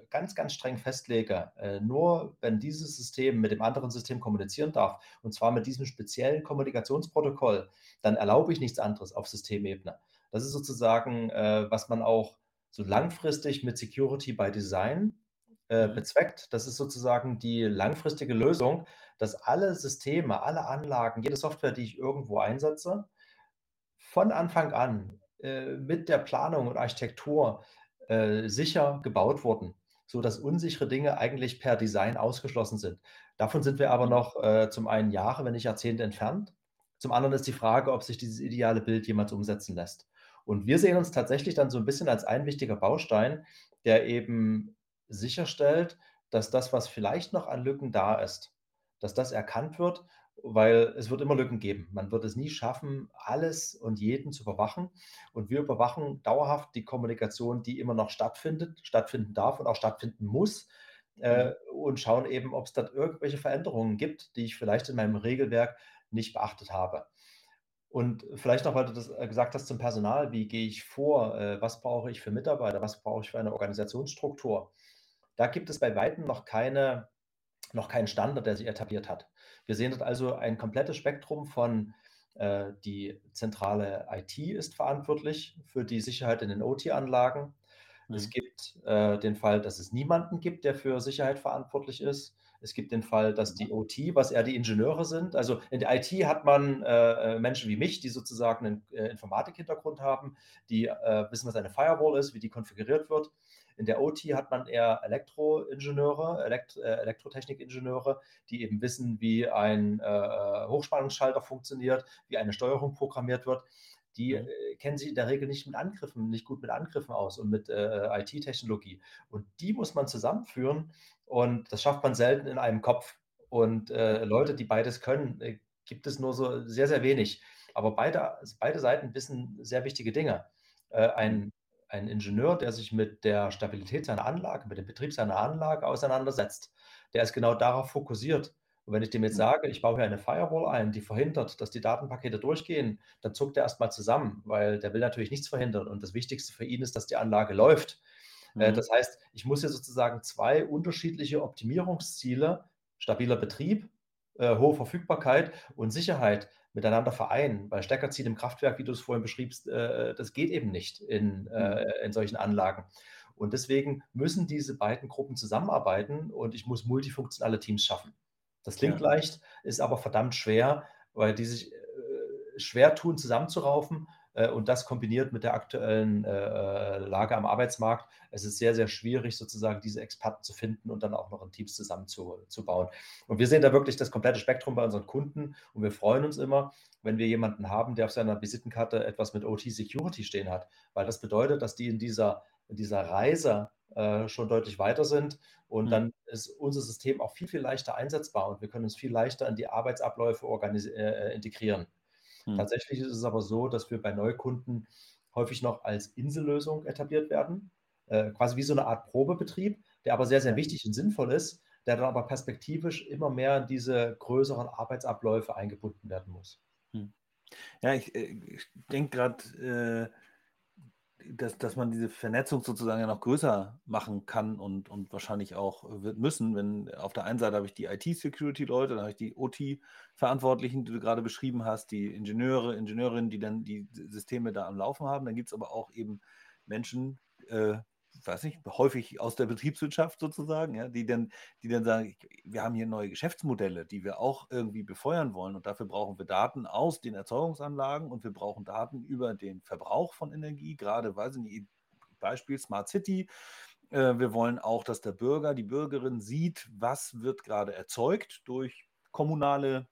ganz, ganz streng festlege, äh, nur wenn dieses System mit dem anderen System kommunizieren darf, und zwar mit diesem speziellen Kommunikationsprotokoll, dann erlaube ich nichts anderes auf Systemebene. Das ist sozusagen, äh, was man auch so langfristig mit Security by Design äh, mhm. bezweckt. Das ist sozusagen die langfristige Lösung, dass alle Systeme, alle Anlagen, jede Software, die ich irgendwo einsetze, von Anfang an mit der Planung und Architektur äh, sicher gebaut wurden so dass unsichere Dinge eigentlich per Design ausgeschlossen sind. Davon sind wir aber mhm. noch äh, zum einen Jahre, wenn nicht Jahrzehnte entfernt. Zum anderen ist die Frage, ob sich dieses ideale Bild jemals umsetzen lässt. Und wir sehen uns tatsächlich dann so ein bisschen als ein wichtiger Baustein, der eben sicherstellt, dass das, was vielleicht noch an Lücken da ist, dass das erkannt wird weil es wird immer Lücken geben. Man wird es nie schaffen, alles und jeden zu überwachen. Und wir überwachen dauerhaft die Kommunikation, die immer noch stattfindet, stattfinden darf und auch stattfinden muss. Äh, mhm. und schauen eben, ob es da irgendwelche Veränderungen gibt, die ich vielleicht in meinem Regelwerk nicht beachtet habe. Und vielleicht noch, weil du das äh, gesagt hast zum Personal, wie gehe ich vor, äh, was brauche ich für Mitarbeiter, was brauche ich für eine Organisationsstruktur. Da gibt es bei weitem noch keine noch keinen Standard, der sich etabliert hat. Wir sehen dort also ein komplettes Spektrum von äh, die zentrale IT ist verantwortlich für die Sicherheit in den OT-Anlagen. Mhm. Es gibt äh, den Fall, dass es niemanden gibt, der für Sicherheit verantwortlich ist. Es gibt den Fall, dass die OT, was eher die Ingenieure sind, also in der IT hat man äh, äh, Menschen wie mich, die sozusagen einen äh, Informatik-Hintergrund haben, die äh, wissen, was eine Firewall ist, wie die konfiguriert wird. In der OT hat man eher Elektroingenieure, Elekt äh, Elektrotechnikingenieure, die eben wissen, wie ein äh, Hochspannungsschalter funktioniert, wie eine Steuerung programmiert wird die mhm. äh, kennen sich in der Regel nicht mit Angriffen, nicht gut mit Angriffen aus und mit äh, IT-Technologie. Und die muss man zusammenführen und das schafft man selten in einem Kopf. Und äh, Leute, die beides können, äh, gibt es nur so sehr, sehr wenig. Aber beide, beide Seiten wissen sehr wichtige Dinge. Äh, ein ein Ingenieur, der sich mit der Stabilität seiner Anlage, mit dem Betrieb seiner Anlage auseinandersetzt, der ist genau darauf fokussiert. Und wenn ich dem jetzt mhm. sage, ich baue hier eine Firewall ein, die verhindert, dass die Datenpakete durchgehen, dann zuckt er erstmal zusammen, weil der will natürlich nichts verhindern. Und das Wichtigste für ihn ist, dass die Anlage läuft. Äh, mhm. Das heißt, ich muss hier sozusagen zwei unterschiedliche Optimierungsziele, stabiler Betrieb, äh, hohe Verfügbarkeit und Sicherheit miteinander vereinen. Weil Stecker ziehen im Kraftwerk, wie du es vorhin beschriebst, äh, das geht eben nicht in, äh, mhm. in solchen Anlagen. Und deswegen müssen diese beiden Gruppen zusammenarbeiten und ich muss multifunktionale Teams schaffen. Das klingt ja. leicht, ist aber verdammt schwer, weil die sich äh, schwer tun, zusammenzuraufen äh, und das kombiniert mit der aktuellen äh, Lage am Arbeitsmarkt. Es ist sehr, sehr schwierig, sozusagen diese Experten zu finden und dann auch noch in Teams zusammenzubauen. Und wir sehen da wirklich das komplette Spektrum bei unseren Kunden und wir freuen uns immer, wenn wir jemanden haben, der auf seiner Visitenkarte etwas mit OT Security stehen hat, weil das bedeutet, dass die in dieser, in dieser Reise äh, schon deutlich weiter sind. Und mhm. dann ist unser System auch viel, viel leichter einsetzbar und wir können uns viel leichter in die Arbeitsabläufe äh, integrieren. Hm. Tatsächlich ist es aber so, dass wir bei Neukunden häufig noch als Insellösung etabliert werden, äh, quasi wie so eine Art Probebetrieb, der aber sehr, sehr wichtig und sinnvoll ist, der dann aber perspektivisch immer mehr in diese größeren Arbeitsabläufe eingebunden werden muss. Hm. Ja, ich, äh, ich denke gerade, äh, dass, dass man diese Vernetzung sozusagen ja noch größer machen kann und, und wahrscheinlich auch wird müssen, wenn auf der einen Seite habe ich die IT-Security-Leute, dann habe ich die OT-Verantwortlichen, die du gerade beschrieben hast, die Ingenieure, Ingenieurinnen, die dann die Systeme da am Laufen haben. Dann gibt es aber auch eben Menschen, äh, weiß nicht, häufig aus der Betriebswirtschaft sozusagen, ja, die dann, die dann sagen, wir haben hier neue Geschäftsmodelle, die wir auch irgendwie befeuern wollen und dafür brauchen wir Daten aus den Erzeugungsanlagen und wir brauchen Daten über den Verbrauch von Energie, gerade, weiß ich nicht, Beispiel Smart City. Äh, wir wollen auch, dass der Bürger, die Bürgerin sieht, was wird gerade erzeugt durch kommunale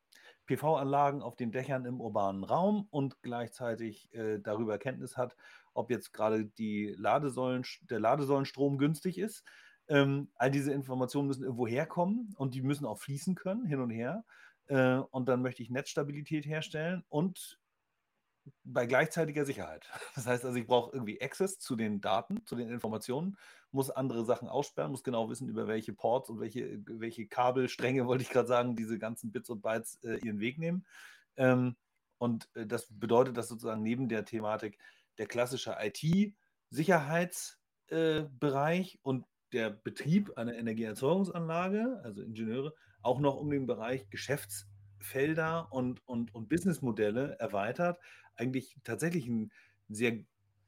PV-Anlagen auf den Dächern im urbanen Raum und gleichzeitig äh, darüber Kenntnis hat, ob jetzt gerade die Ladesäulen, der Ladesäulenstrom günstig ist. Ähm, all diese Informationen müssen irgendwo herkommen und die müssen auch fließen können, hin und her. Äh, und dann möchte ich Netzstabilität herstellen und bei gleichzeitiger Sicherheit. [LAUGHS] Das heißt also, ich brauche irgendwie Access zu den Daten, zu den Informationen, muss andere Sachen aussperren, muss genau wissen, über welche Ports und welche, welche Kabelstränge, wollte ich gerade sagen, diese ganzen Bits und Bytes äh, ihren Weg nehmen. Ähm, und äh, das bedeutet, dass sozusagen neben der Thematik der klassische IT-Sicherheitsbereich äh, und der Betrieb einer Energieerzeugungsanlage, also Ingenieure, auch noch um den Bereich Geschäftsfelder und, und, und Businessmodelle erweitert, eigentlich tatsächlich ein sehr,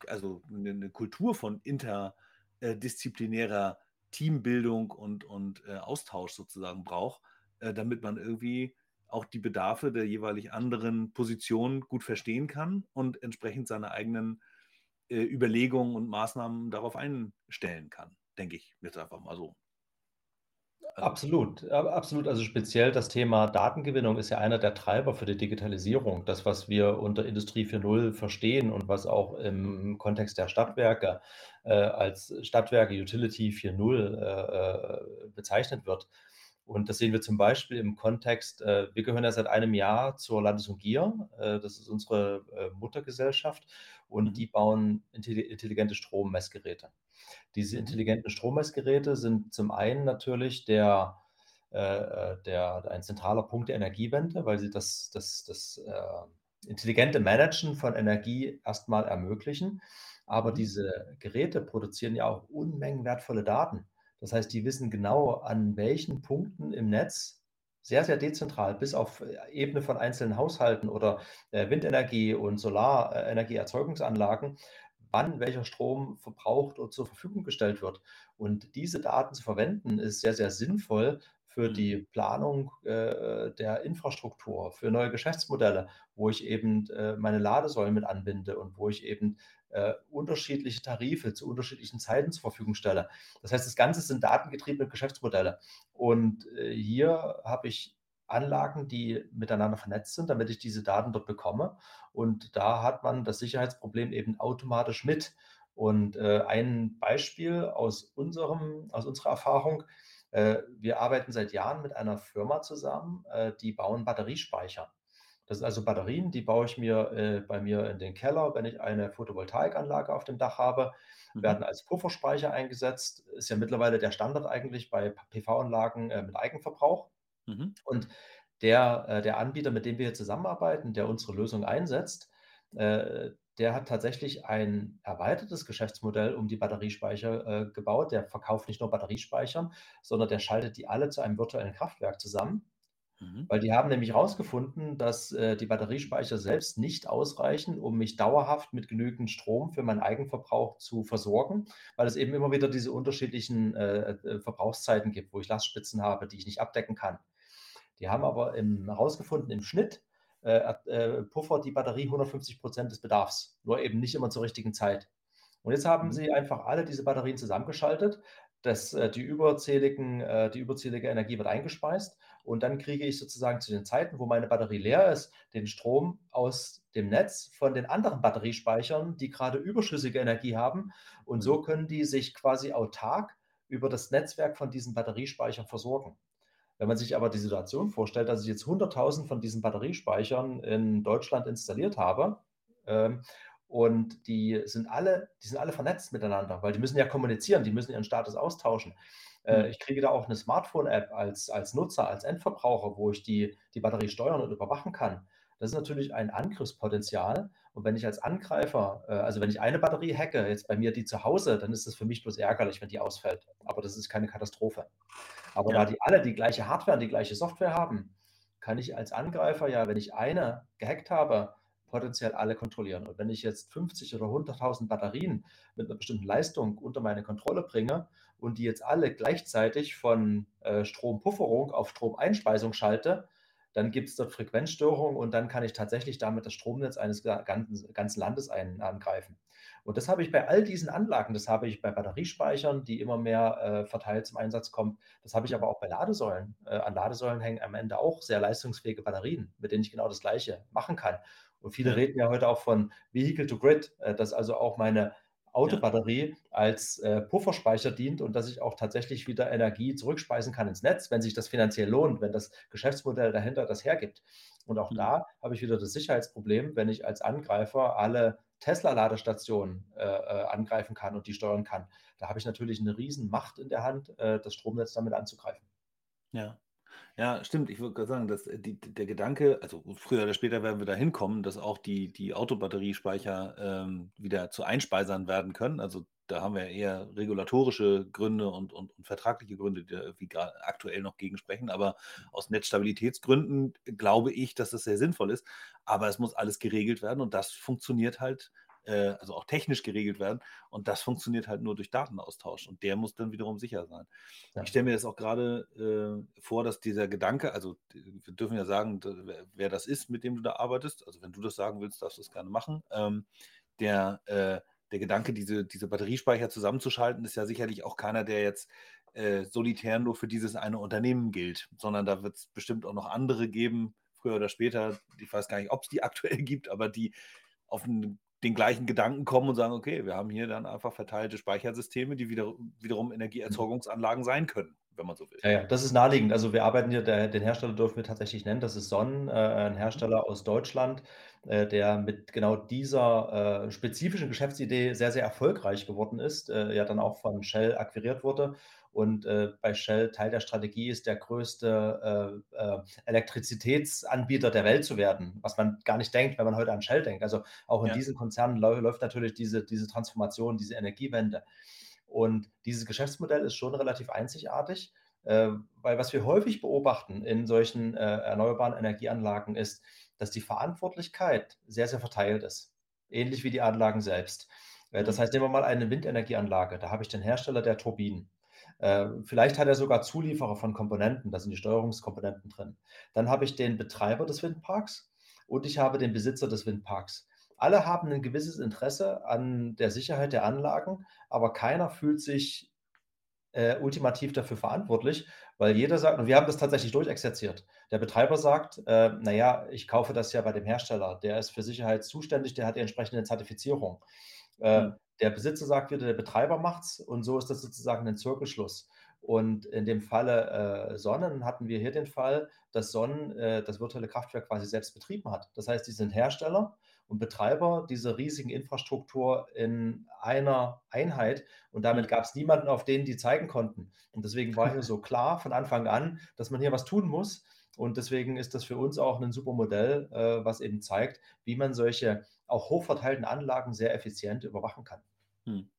also eine Kultur von interdisziplinärer Teambildung und, und äh, Austausch sozusagen braucht, äh, damit man irgendwie auch die Bedarfe der jeweilig anderen Positionen gut verstehen kann und entsprechend seine eigenen äh, Überlegungen und Maßnahmen darauf einstellen kann, denke ich jetzt einfach mal so. Also absolut, absolut. Also speziell das Thema Datengewinnung ist ja einer der Treiber für die Digitalisierung. Das, was wir unter Industrie 4.0 verstehen und was auch im Kontext der Stadtwerke äh, als Stadtwerke Utility 4.0 äh, äh, bezeichnet wird. Und das sehen wir zum Beispiel im Kontext, äh, wir gehören ja seit einem Jahr zur Landes- und Gier, äh, das ist unsere äh, Muttergesellschaft, und mhm. die bauen intelligente Strommessgeräte. Diese mhm. intelligenten Strommessgeräte sind zum einen natürlich der, äh, der, ein zentraler Punkt der Energiewende, weil sie das, das, das äh, intelligente Managen von Energie erstmal ermöglichen. Aber mhm. diese Geräte produzieren ja auch Unmengen wertvolle Daten. Das heißt, die wissen genau, an welchen Punkten im Netz sehr, sehr dezentral, bis auf äh, Ebene von einzelnen Haushalten oder äh, Windenergie und Solarenergieerzeugungsanlagen, wann welcher Strom verbraucht oder zur Verfügung gestellt wird. Und diese Daten zu verwenden, ist sehr, sehr sinnvoll für die mhm. Planung äh, der Infrastruktur, für neue Geschäftsmodelle, wo ich eben äh, meine Ladesäulen mit anbinde und wo ich eben äh, unterschiedliche Tarife zu unterschiedlichen Zeiten zur Verfügung stelle. Das heißt, das Ganze sind datengetriebene Geschäftsmodelle. Und äh, hier habe ich Anlagen, die miteinander vernetzt sind, damit ich diese Daten dort bekomme. Und da hat man das Sicherheitsproblem eben automatisch mit. Und äh, ein Beispiel aus, unserem, aus unserer Erfahrung, äh, wir arbeiten seit Jahren mit einer Firma zusammen, äh, die bauen Batteriespeicher. Das sind also Batterien, die baue ich mir äh, bei mir in den Keller, wenn ich eine Photovoltaikanlage auf dem Dach habe, mhm. werden als Pufferspeicher eingesetzt. Ist ja mittlerweile der Standard eigentlich bei PV-Anlagen äh, mit Eigenverbrauch. Mhm. Und der, äh, der Anbieter, mit dem wir hier zusammenarbeiten, der unsere Lösung einsetzt, äh, der hat tatsächlich ein erweitertes Geschäftsmodell um die Batteriespeicher äh, gebaut. Der verkauft nicht nur Batteriespeicher, sondern der schaltet die alle zu einem virtuellen Kraftwerk zusammen Mhm. Weil die haben nämlich herausgefunden, dass äh, die Batteriespeicher selbst nicht ausreichen, um mich dauerhaft mit genügend Strom für meinen Eigenverbrauch zu versorgen, weil es eben immer wieder diese unterschiedlichen äh, äh Verbrauchszeiten gibt, wo ich Lastspitzen habe, die ich nicht abdecken kann. Die haben aber herausgefunden, im Schnitt äh, äh, puffert die Batterie 150 Prozent des Bedarfs, nur eben nicht immer zur richtigen Zeit. Und jetzt haben mhm. sie einfach alle diese Batterien zusammengeschaltet, das, äh, die, überzähligen, äh, die überzählige Energie wird eingespeist und dann kriege ich sozusagen zu den Zeiten, wo meine Batterie leer ist, den Strom aus dem Netz von den anderen Batteriespeichern, die gerade überschüssige Energie haben. Und so können die sich quasi autark über das Netzwerk von diesen Batteriespeichern versorgen. Wenn man sich aber die Situation vorstellt, dass ich jetzt 100.000 von diesen Batteriespeichern in Deutschland installiert habe ähm, und die sind alle, die sind alle vernetzt miteinander, weil die müssen ja kommunizieren, die müssen ihren Status austauschen. Äh, mhm. Ich kriege da auch eine Smartphone-App als, als Nutzer, als Endverbraucher, wo ich die, die Batterie steuern und überwachen kann. Das ist natürlich ein Angriffspotenzial Und wenn ich als Angreifer, äh, also wenn ich eine Batterie hacke, jetzt bei mir die zu Hause, dann ist das für mich bloß ärgerlich, wenn die ausfällt. Aber das ist keine Katastrophe. Aber ja. da die alle die gleiche Hardware und die gleiche Software haben, kann ich als Angreifer ja, wenn ich eine gehackt habe, potenziell alle kontrollieren. Und wenn ich jetzt 50 oder 100.000 Batterien mit einer bestimmten Leistung unter meine Kontrolle bringe und die jetzt alle gleichzeitig von äh, Strompufferung auf Stromeinspeisung schalte, dann gibt es dort Frequenzstörungen und dann kann ich tatsächlich damit das Stromnetz eines ganzen, ganzen Landes ein, angreifen. Und das habe ich bei all diesen Anlagen, das habe ich bei Batteriespeichern, die immer mehr äh, verteilt zum Einsatz kommen, das habe ich aber auch bei Ladesäulen. Äh, an Ladesäulen hängen am Ende auch sehr leistungsfähige Batterien, mit denen ich genau das Gleiche machen kann. Und viele reden ja heute auch von Vehicle to Grid, äh, dass also auch meine Autobatterie ja. als äh, Pufferspeicher dient und dass ich auch tatsächlich wieder Energie zurückspeisen kann ins Netz, wenn sich das finanziell lohnt, wenn das Geschäftsmodell dahinter das hergibt. Und auch mhm. da habe ich wieder das Sicherheitsproblem, wenn ich als Angreifer alle Tesla-Ladestationen äh, äh, angreifen kann und die steuern kann. Da habe ich natürlich eine riesen Macht in der Hand, äh, das Stromnetz damit anzugreifen. Ja. Ja, stimmt. Ich würde gerade sagen, dass äh, die, der Gedanke, also früher oder später werden wir da hinkommen, dass auch die, die Autobatteriespeicher ähm, wieder zu Einspeisern werden können. Also da haben wir eher regulatorische Gründe und, und, und vertragliche Gründe, die irgendwie aktuell noch gegen sprechen. Aber aus Netzstabilitätsgründen glaube ich, dass das sehr sinnvoll ist. Aber es muss alles geregelt werden und das funktioniert halt äh, also auch technisch geregelt werden. Und das funktioniert halt nur durch Datenaustausch. Und der muss dann wiederum sicher sein. Ja. Ich stelle mir das auch gerade äh, vor, dass dieser Gedanke, also wir dürfen ja sagen, wer das ist, mit dem du da arbeitest. Also wenn du das sagen willst, darfst du das gerne machen. Ähm, der, äh, der Gedanke, diese, diese Batteriespeicher zusammenzuschalten, ist ja sicherlich auch keiner, der jetzt äh, solitär nur für dieses eine Unternehmen gilt, sondern da wird es bestimmt auch noch andere geben, früher oder später. Ich weiß gar nicht, ob es die [LAUGHS] aktuell gibt, aber die auf einen den gleichen Gedanken kommen und sagen, okay, wir haben hier dann einfach verteilte Speichersysteme, die wieder, wiederum Energieerzeugungsanlagen sein können, wenn man so will. Ja, ja, das ist naheliegend. Also wir arbeiten hier, der, den Hersteller dürfen wir tatsächlich nennen, das ist Sonnen, äh, ein Hersteller aus Deutschland, äh, der mit genau dieser äh, spezifischen Geschäftsidee sehr, sehr erfolgreich geworden ist, äh, ja dann auch von Shell akquiriert wurde und äh, bei Shell Teil der Strategie ist, der größte äh, äh, Elektrizitätsanbieter der Welt zu werden, was man gar nicht denkt, wenn man heute an Shell denkt. Also auch in ja. diesen Konzernen läuft natürlich diese, diese Transformation, diese Energiewende. Und dieses Geschäftsmodell ist schon relativ einzigartig, äh, weil was wir häufig beobachten in solchen äh, erneuerbaren Energieanlagen ist, dass die Verantwortlichkeit sehr, sehr verteilt ist. Ähnlich wie die Anlagen selbst. Äh, das mhm. heißt, nehmen wir mal eine Windenergieanlage. Da habe ich den Hersteller der Turbinen. Äh, vielleicht hat er sogar Zulieferer von Komponenten, da sind die Steuerungskomponenten drin. Dann habe ich den Betreiber des Windparks und ich habe den Besitzer des Windparks. Alle haben ein gewisses Interesse an der Sicherheit der Anlagen, aber keiner fühlt sich äh, ultimativ dafür verantwortlich, weil jeder sagt, und wir haben das tatsächlich durchexerziert. Der Betreiber sagt, äh, naja, ich kaufe das ja bei dem Hersteller, der ist für Sicherheit zuständig, der hat die entsprechende Zertifizierung. Äh, mhm. Der Besitzer sagt wieder, der Betreiber macht's und so ist das sozusagen ein Zirkelschluss. Und in dem Falle äh, Sonnen hatten wir hier den Fall, dass Sonnen äh, das virtuelle Kraftwerk quasi selbst betrieben hat. Das heißt, die sind Hersteller und Betreiber dieser riesigen Infrastruktur in einer Einheit und damit mhm. gab es niemanden, auf den die zeigen konnten. Und deswegen war hier [LAUGHS] so klar von Anfang an, dass man hier was tun muss. Und deswegen ist das für uns auch ein super Modell, äh, was eben zeigt, wie man solche auch hochverteilten Anlagen sehr effizient überwachen kann. Hm.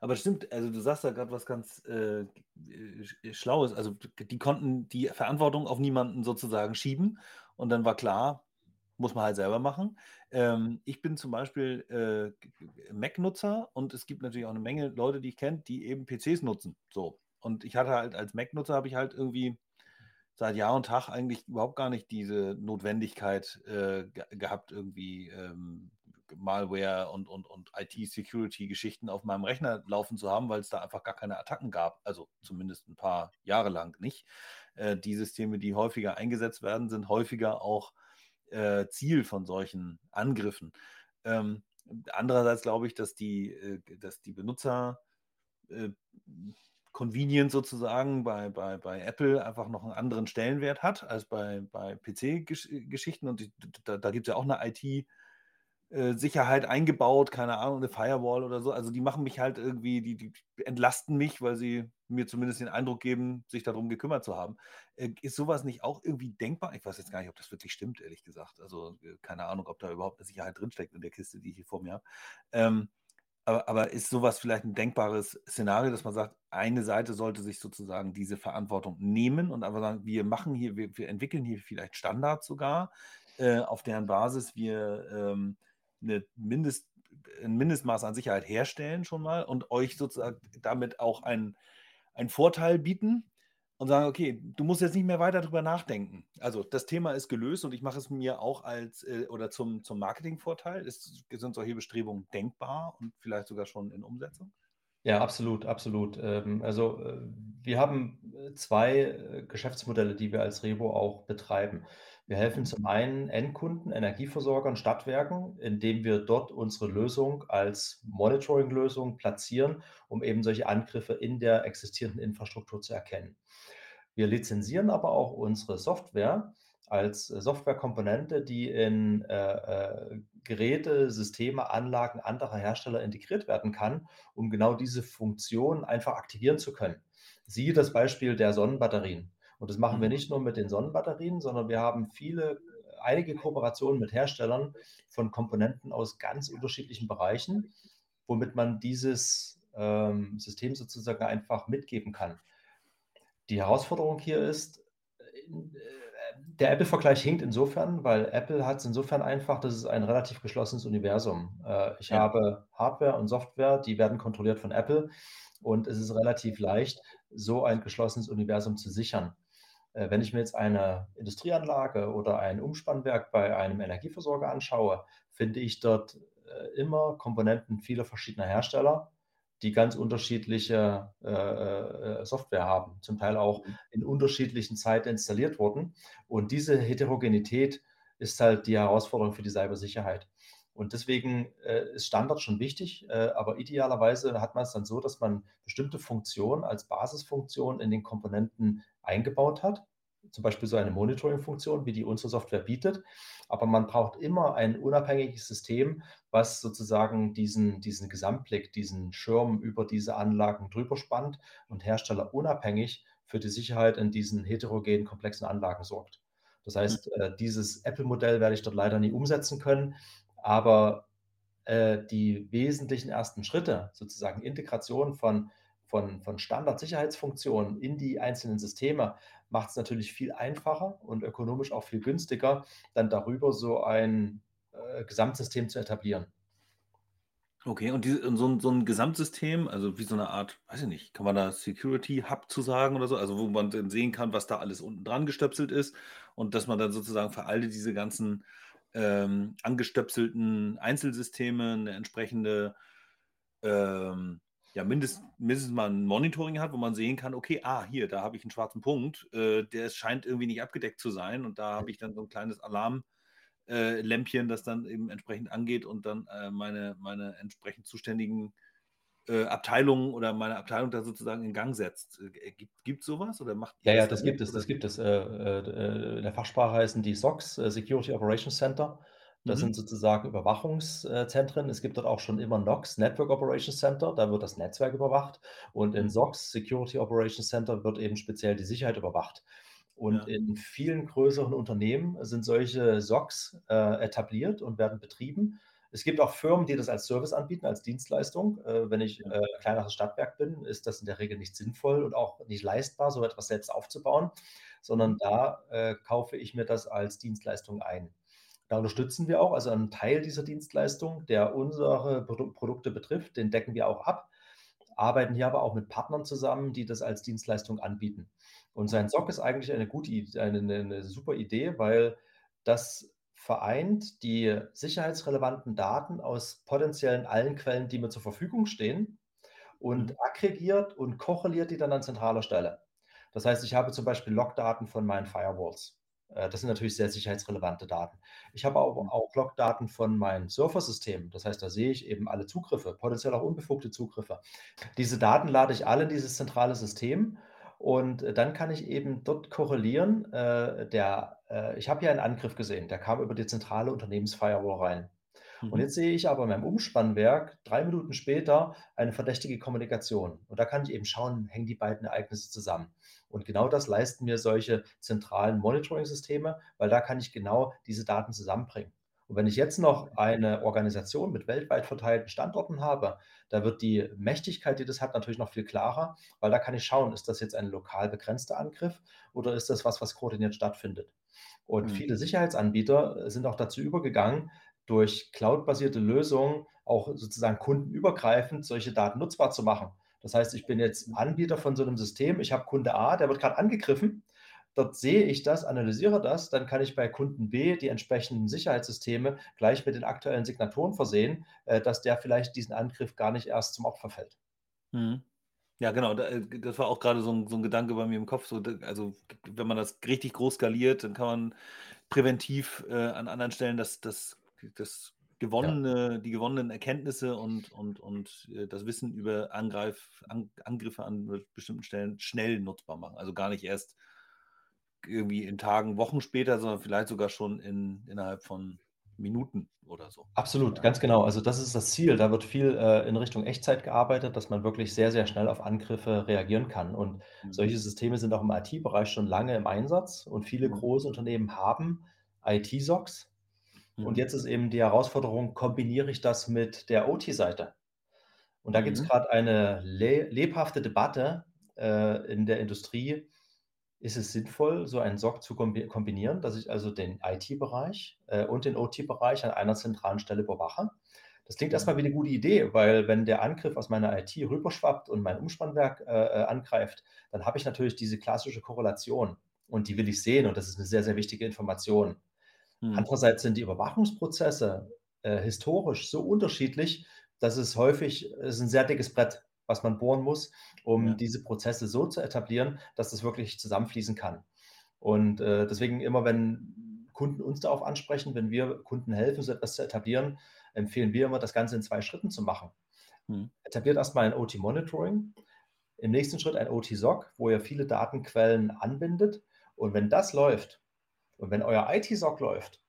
Aber stimmt, also du sagst da gerade was ganz äh, äh, Schlaues. Also die konnten die Verantwortung auf niemanden sozusagen schieben und dann war klar, muss man halt selber machen. Ähm, ich bin zum Beispiel äh, Mac-Nutzer und es gibt natürlich auch eine Menge Leute, die ich kenne, die eben PCs nutzen. So. Und ich hatte halt als Mac-Nutzer habe ich halt irgendwie seit Jahr und Tag eigentlich überhaupt gar nicht diese Notwendigkeit äh, gehabt, irgendwie ähm, Malware und, und, und IT-Security-Geschichten auf meinem Rechner laufen zu haben, weil es da einfach gar keine Attacken gab. Also zumindest ein paar Jahre lang nicht. Äh, die Systeme, die häufiger eingesetzt werden, sind häufiger auch äh, Ziel von solchen Angriffen. Ähm, andererseits glaube ich, dass die, äh, dass die Benutzer äh, Convenience sozusagen bei, bei, bei Apple einfach noch einen anderen Stellenwert hat als bei, bei PC-Geschichten. Und die, da, da gibt es ja auch eine IT- äh, Sicherheit eingebaut, keine Ahnung, eine Firewall oder so. Also die machen mich halt irgendwie, die, die entlasten mich, weil sie mir zumindest den Eindruck geben, sich darum gekümmert zu haben. Äh, ist sowas nicht auch irgendwie denkbar? Ich weiß jetzt gar nicht, ob das wirklich stimmt, ehrlich gesagt. Also äh, keine Ahnung, ob da überhaupt eine Sicherheit drinsteckt in der Kiste, die ich hier vor mir habe. Ähm, aber, aber ist sowas vielleicht ein denkbares Szenario, dass man sagt, eine Seite sollte sich sozusagen diese Verantwortung nehmen und einfach sagen, wir machen hier, wir, wir entwickeln hier vielleicht Standards sogar, äh, auf deren Basis wir ähm, eine Mindest, ein Mindestmaß an Sicherheit herstellen schon mal und euch sozusagen damit auch einen, einen Vorteil bieten und sagen, okay, du musst jetzt nicht mehr weiter darüber nachdenken. Also das Thema ist gelöst und ich mache es mir auch als äh, oder zum, zum Marketingvorteil. Ist, sind solche Bestrebungen denkbar und vielleicht sogar schon in Umsetzung? Ja, absolut, absolut. Ähm, also äh, wir haben äh, zwei äh, Geschäftsmodelle, die wir als Revo auch betreiben. Wir helfen zum einen Endkunden, Energieversorgern, Stadtwerken, indem wir dort unsere Lösung als Monitoring-Lösung platzieren, um eben solche Angriffe in der existierenden Infrastruktur zu erkennen. Wir lizenzieren aber auch unsere Software als Softwarekomponente, die in äh, äh, Geräte, Systeme, Anlagen anderer Hersteller integriert werden kann, um genau diese Funktion einfach aktivieren zu können. Siehe das Beispiel der Sonnenbatterien. Und das machen wir mhm. nicht nur mit den Sonnenbatterien, sondern wir haben viele, einige Kooperationen mit Herstellern von Komponenten aus ganz unterschiedlichen Bereichen, womit man dieses ähm, System sozusagen einfach mitgeben kann. Die Herausforderung hier ist, äh, der Apple-Vergleich hinkt insofern, weil Apple hat es insofern einfach, das ist ein relativ geschlossenes Universum. Äh, ich ja. habe Hardware und Software, die werden kontrolliert von Apple und es ist relativ leicht, so ein geschlossenes Universum zu sichern. Äh, wenn ich mir jetzt eine Industrieanlage oder ein Umspannwerk bei einem Energieversorger anschaue, finde ich dort äh, immer Komponenten vieler verschiedener Hersteller, die ganz unterschiedliche äh, Software haben, zum Teil auch mhm. in unterschiedlichen Zeiten installiert wurden. Und diese Heterogenität ist halt die Herausforderung für die Cybersicherheit. Und deswegen äh, ist Standard schon wichtig, äh, aber idealerweise hat man es dann so, dass man bestimmte Funktionen als Basisfunktion in den Komponenten eingebaut hat. Zum Beispiel so eine Monitoring-Funktion, wie die unsere Software bietet. Aber man braucht immer ein unabhängiges System, was sozusagen diesen, diesen Gesamtblick, diesen Schirm über diese Anlagen drüber spannt und Hersteller unabhängig für die Sicherheit in diesen heterogenen, komplexen Anlagen sorgt. Das heißt, mhm. äh, dieses Apple-Modell werde ich dort leider nie umsetzen können, aber äh, die wesentlichen ersten Schritte, sozusagen Integration von, von, von Standard-Sicherheitsfunktionen in die einzelnen Systeme, macht es natürlich viel einfacher und ökonomisch auch viel günstiger, dann darüber so ein äh, Gesamtsystem zu etablieren. Okay, und, diese, und so, ein, so ein Gesamtsystem, also wie so eine Art, weiß ich nicht, kann man da Security Hub zu sagen oder so, also wo man dann sehen kann, was da alles unten dran gestöpselt ist und dass man dann sozusagen für alle diese ganzen ähm, angestöpselten Einzelsysteme eine entsprechende, ähm, ja, mindest, mindestens mal ein Monitoring hat, wo man sehen kann, okay, ah, hier, da habe ich einen schwarzen Punkt, äh, der scheint irgendwie nicht abgedeckt zu sein und da habe ich dann so ein kleines Alarmlämpchen, äh, das dann eben entsprechend angeht und dann äh, meine, meine entsprechend zuständigen äh, Abteilung oder meine Abteilung da sozusagen in Gang setzt. Äh, gibt es sowas oder macht Ja, ja, das gibt es, das gibt es. Äh, in der Fachsprache heißen die SOCs, Security Operations Center. Das mhm. sind sozusagen Überwachungszentren. Es gibt dort auch schon immer NOCs, Network Operations Center, da wird das Netzwerk überwacht. Und in mhm. SOCs, Security Operations Center, wird eben speziell die Sicherheit überwacht. Und ja. in vielen größeren Unternehmen sind solche SOCs äh, etabliert und werden betrieben. Es gibt auch Firmen, die das als Service anbieten, als Dienstleistung. Äh, wenn ich äh, kleineres Stadtwerk bin, ist das in der Regel nicht sinnvoll und auch nicht leistbar, so etwas selbst aufzubauen, sondern mhm. da äh, kaufe ich mir das als Dienstleistung ein. Da unterstützen wir auch, also einen Teil dieser Dienstleistung, der unsere Produ Produkte betrifft, den decken wir auch ab, arbeiten hier aber auch mit Partnern zusammen, die das als Dienstleistung anbieten. Und sein SOC ist eigentlich eine gute, eine, eine super Idee, weil das vereint die sicherheitsrelevanten Daten aus potenziellen allen Quellen, die mir zur Verfügung stehen und mhm. aggregiert und korreliert die dann an zentraler Stelle. Das heißt, ich habe zum Beispiel Logdaten von meinen Firewalls. Äh, das sind natürlich sehr sicherheitsrelevante Daten. Ich habe auch, mhm. auch Logdaten von meinem Surfersystem. Das heißt, da sehe ich eben alle Zugriffe, potenziell auch unbefugte Zugriffe. Diese Daten lade ich alle in dieses zentrale System und äh, dann kann ich eben dort korrelieren. Äh, der, äh, ich habe hier einen Angriff gesehen, der kam über die zentrale Unternehmensfirewall rein. Und jetzt sehe ich aber in meinem Umspannwerk drei Minuten später eine verdächtige Kommunikation. Und da kann ich eben schauen, hängen die beiden Ereignisse zusammen. Und genau das leisten mir solche zentralen Monitoring-Systeme, weil da kann ich genau diese Daten zusammenbringen. Und wenn ich jetzt noch eine Organisation mit weltweit verteilten Standorten habe, da wird die Mächtigkeit, die das hat, natürlich noch viel klarer, weil da kann ich schauen, ist das jetzt ein lokal begrenzter Angriff oder ist das was, was koordiniert stattfindet. Und mhm. viele Sicherheitsanbieter sind auch dazu übergegangen, durch cloud-basierte Lösungen auch sozusagen kundenübergreifend solche Daten nutzbar zu machen. Das heißt, ich bin jetzt Anbieter von so einem System, ich habe Kunde A, der wird gerade angegriffen Dort sehe ich das, analysiere das, dann kann ich bei Kunden B die entsprechenden Sicherheitssysteme gleich mit den aktuellen Signaturen versehen, äh, dass der vielleicht diesen Angriff gar nicht erst zum Opfer fällt. Mhm. Ja, genau. Äh, das war auch gerade so ein, so ein Gedanke bei mir im Kopf. So, also, wenn man das richtig groß skaliert, dann kann man präventiv äh, an anderen Stellen das, das, das gewonnene, ja. die gewonnenen Erkenntnisse und, und, und äh, das Wissen über Angreif, an, Angriffe an bestimmten Stellen schnell nutzbar machen. Also gar nicht erst irgendwie in Tagen, Wochen später, sondern vielleicht sogar schon in, innerhalb von Minuten oder so. Absolut, ganz genau. Also das ist das Ziel. Da wird viel äh, in Richtung Echtzeit gearbeitet, dass man wirklich sehr, sehr schnell auf Angriffe reagieren kann. Und mhm. solche Systeme sind auch im IT-Bereich schon lange im Einsatz und viele mhm. große Unternehmen haben IT-SOCs. Mhm. Und jetzt ist eben die Herausforderung, kombiniere ich das mit der OT-Seite? Und da gibt es mhm. gerade eine le lebhafte Debatte äh, in der Industrie, ist es sinnvoll, so einen SOC zu kombinieren, dass ich also den IT-Bereich äh, und den OT-Bereich an einer zentralen Stelle überwache. Das klingt erstmal wie eine gute Idee, weil wenn der Angriff aus meiner IT rüberschwappt und mein Umspannwerk äh, äh, angreift, dann habe ich natürlich diese klassische Korrelation und die will ich sehen und das ist eine sehr, sehr wichtige Information. Hm. Andererseits sind die Überwachungsprozesse äh, historisch so unterschiedlich, dass es häufig, es ist ein sehr dickes Brett, was man bohren muss, um ja. diese Prozesse so zu etablieren, dass das wirklich zusammenfließen kann. Und äh, deswegen immer, wenn Kunden uns darauf ansprechen, wenn wir Kunden helfen, so etwas zu etablieren, empfehlen wir immer, das Ganze in zwei Schritten zu machen. Hm. Etabliert erstmal ein OT-Monitoring, im nächsten Schritt ein OT-SOC, wo ihr viele Datenquellen anbindet. Und wenn das läuft und wenn euer IT-SOC läuft,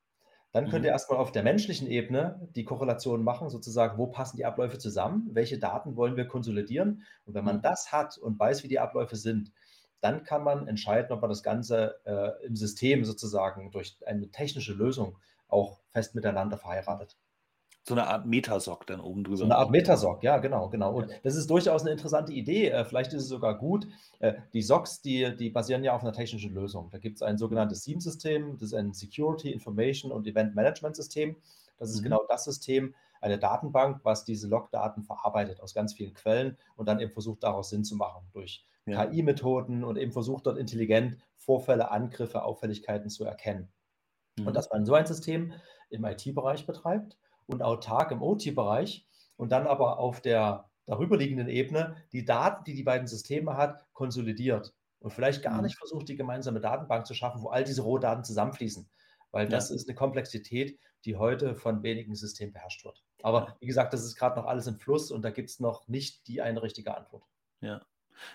dann könnt ihr mhm. erstmal auf der menschlichen Ebene die Korrelation machen, sozusagen, wo passen die Abläufe zusammen, welche Daten wollen wir konsolidieren. Und wenn man mhm. das hat und weiß, wie die Abläufe sind, dann kann man entscheiden, ob man das Ganze äh, im System sozusagen durch eine technische Lösung auch fest miteinander verheiratet. So eine Art Metasoc dann oben drüber. So eine Art Metasoc, ja, genau, genau. Und das ist durchaus eine interessante Idee. Äh, vielleicht ist es sogar gut. Äh, die SOCs, die, die basieren ja auf einer technischen Lösung. Da gibt es ein sogenanntes SIEM-System, das ist ein Security, Information und Event Management System. Das ist mhm. genau das System, eine Datenbank, was diese Logdaten verarbeitet aus ganz vielen Quellen und dann eben versucht, daraus Sinn zu machen durch ja. KI-Methoden und eben versucht dort intelligent Vorfälle, Angriffe, Auffälligkeiten zu erkennen. Mhm. Und dass man so ein System im IT-Bereich betreibt und autark im OT-Bereich und dann aber auf der darüberliegenden Ebene die Daten, die die beiden Systeme hat, konsolidiert und vielleicht gar mhm. nicht versucht, die gemeinsame Datenbank zu schaffen, wo all diese Rohdaten zusammenfließen, weil das ja. ist eine Komplexität, die heute von wenigen Systemen beherrscht wird. Aber wie gesagt, das ist gerade noch alles im Fluss und da gibt es noch nicht die eine richtige Antwort. Ja.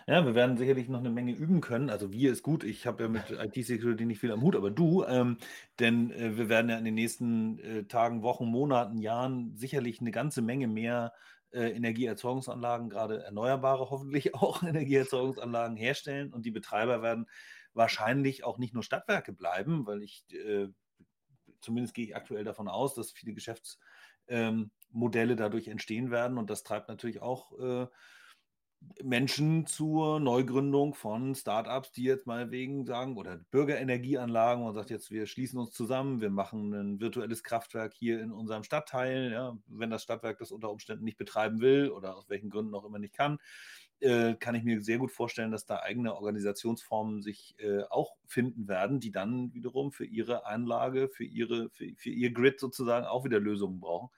Ja, wir werden sicherlich noch eine Menge üben können. Also wir ist gut. Ich habe ja mit [LAUGHS] IT-Security nicht viel am Hut, aber du, ähm, denn äh, wir werden ja in den nächsten äh, Tagen, Wochen, Monaten, Jahren sicherlich eine ganze Menge mehr äh, Energieerzeugungsanlagen, gerade erneuerbare hoffentlich [LAUGHS] auch Energieerzeugungsanlagen herstellen und die Betreiber werden wahrscheinlich auch nicht nur Stadtwerke bleiben, weil ich äh, zumindest gehe ich aktuell davon aus, dass viele Geschäftsmodelle ähm, dadurch entstehen werden und das treibt natürlich auch äh, Menschen zur Neugründung von Startups, die jetzt mal wegen sagen, oder Bürgerenergieanlagen und sagt jetzt, wir schließen uns zusammen, wir machen ein virtuelles Kraftwerk hier in unserem Stadtteil. Ja, wenn das Stadtwerk das unter Umständen nicht betreiben will oder aus welchen Gründen auch immer nicht kann, äh, kann ich mir sehr gut vorstellen, dass da eigene Organisationsformen sich äh, auch finden werden, die dann wiederum für ihre Anlage, für, ihre, für, für ihr Grid sozusagen auch wieder Lösungen brauchen.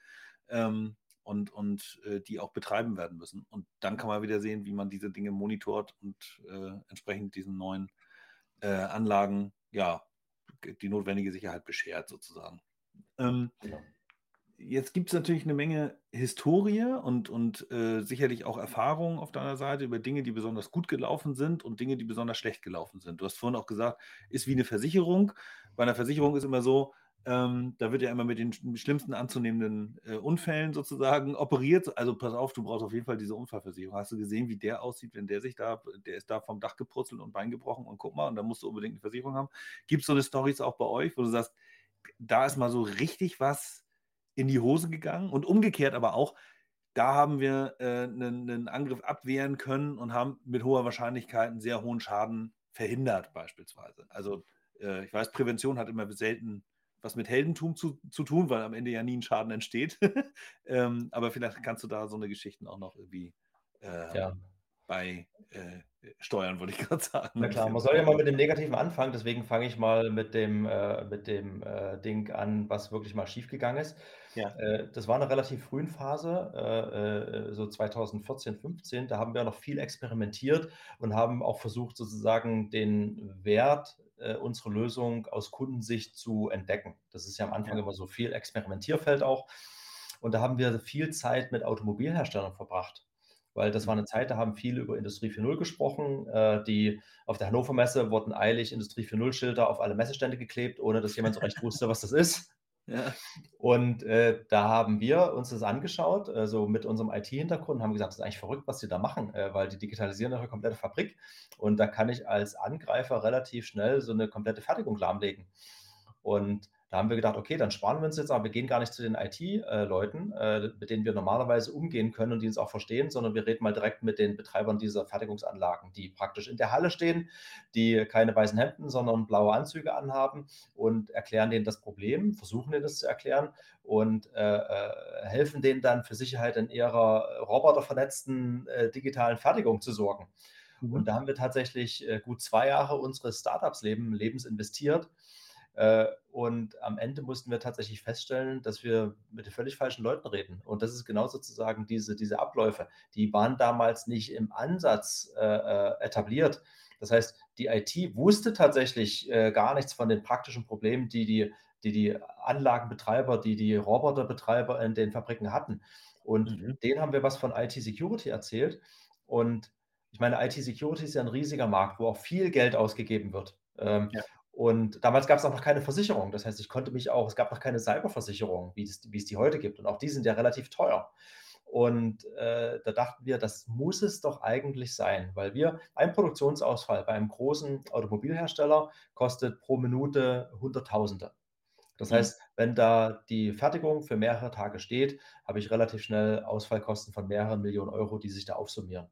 Ähm, und, und äh, die auch betreiben werden müssen. Und dann kann man wieder sehen, wie man diese Dinge monitort und äh, entsprechend diesen neuen äh, Anlagen ja die notwendige Sicherheit beschert sozusagen. Ähm, ja. Jetzt gibt es natürlich eine Menge Historie und, und äh, sicherlich auch Erfahrungen auf deiner Seite über Dinge, die besonders gut gelaufen sind und Dinge, die besonders schlecht gelaufen sind. Du hast vorhin auch gesagt, ist wie eine Versicherung. Bei einer Versicherung ist immer so, Ähm, da wird ja immer mit den schlimmsten anzunehmenden äh, Unfällen sozusagen operiert. Also pass auf, du brauchst auf jeden Fall diese Unfallversicherung. Hast du gesehen, wie der aussieht, wenn der sich da, der ist da vom Dach gepurzelt und Bein gebrochen und guck mal, und da musst du unbedingt eine Versicherung haben. Gibt es so eine Stories auch bei euch, wo du sagst, da ist mal so richtig was in die Hose gegangen und umgekehrt aber auch, da haben wir äh, einen, einen Angriff abwehren können und haben mit hoher Wahrscheinlichkeit einen sehr hohen Schaden verhindert, beispielsweise. Also äh, ich weiß, Prävention hat immer selten was mit Heldentum zu, zu tun, weil am Ende ja nie ein Schaden entsteht. [LAUGHS] ähm, aber vielleicht kannst du da so eine Geschichte auch noch irgendwie äh, ja. Bei äh, steuern, würde ich [LAUGHS] gerade sagen. Na klar, man soll ja mal mit dem Negativen anfangen, deswegen fange ich mal mit dem, äh, mit dem äh, Ding an, was wirklich mal schiefgegangen ist. Ja. Äh, das war eine relativ frühen Phase, äh, äh, so 2014, 15. Da haben wir noch viel experimentiert und haben auch versucht, sozusagen den Wert äh, unsere Lösung aus Kundensicht zu entdecken. Das ist ja am Anfang ja. immer so viel Experimentierfeld auch. Und da haben wir viel Zeit mit Automobilherstellern verbracht weil das war eine Zeit, da haben viele über Industrie 4.0 gesprochen. Äh, die auf der Hannover Messe wurden eilig Industrie 4.0 Schilder auf alle Messestände geklebt, ohne dass jemand so recht wusste, was das ist. [LAUGHS] Ja. Und äh, da haben wir uns das angeschaut, also mit unserem IT-Hintergrund, haben gesagt, das ist eigentlich verrückt, was sie da machen, äh, weil die digitalisieren ihre komplette Fabrik und da kann ich als Angreifer relativ schnell so eine komplette Fertigung lahmlegen. Und da haben wir gedacht, okay, dann sparen wir uns jetzt, aber wir gehen gar nicht zu den IT-Leuten, äh, mit denen wir normalerweise umgehen können und die uns auch verstehen, sondern wir reden mal direkt mit den Betreibern dieser Fertigungsanlagen, die praktisch in der Halle stehen, die keine weißen Hemden, sondern blaue Anzüge anhaben und erklären denen das Problem, versuchen denen das zu erklären und äh, äh helfen denen dann für Sicherheit in ihrer robotervernetzten äh, digitalen Fertigung zu sorgen. Mhm. Und da haben wir tatsächlich äh, gut zwei Jahre unseres Startups-Lebens investiert und am Ende mussten wir tatsächlich feststellen, dass wir mit den völlig falschen Leuten reden. Und das ist genau sozusagen diese, diese Abläufe. Die waren damals nicht im Ansatz äh, äh etabliert. Das heißt, die IT wusste tatsächlich äh, gar nichts von den praktischen Problemen, die die, die, die Anlagenbetreiber, die die Roboterbetreiber in den Fabriken hatten. Und mhm. denen haben wir was von IT-Security erzählt. Und ich meine, IT-Security ist ja ein riesiger Markt, wo auch viel Geld ausgegeben wird. Ähm, ja. Und damals gab es auch noch keine Versicherung. Das heißt, ich konnte mich auch, es gab noch keine Cyberversicherung, wie es, wie es die heute gibt. Und auch die sind ja relativ teuer. Und äh, da dachten wir, das muss es doch eigentlich sein, weil wir, ein Produktionsausfall bei einem großen Automobilhersteller kostet pro Minute Hunderttausende. Das mhm. heißt, wenn da die Fertigung für mehrere Tage steht, habe ich relativ schnell Ausfallkosten von mehreren Millionen Euro, die sich da aufsummieren.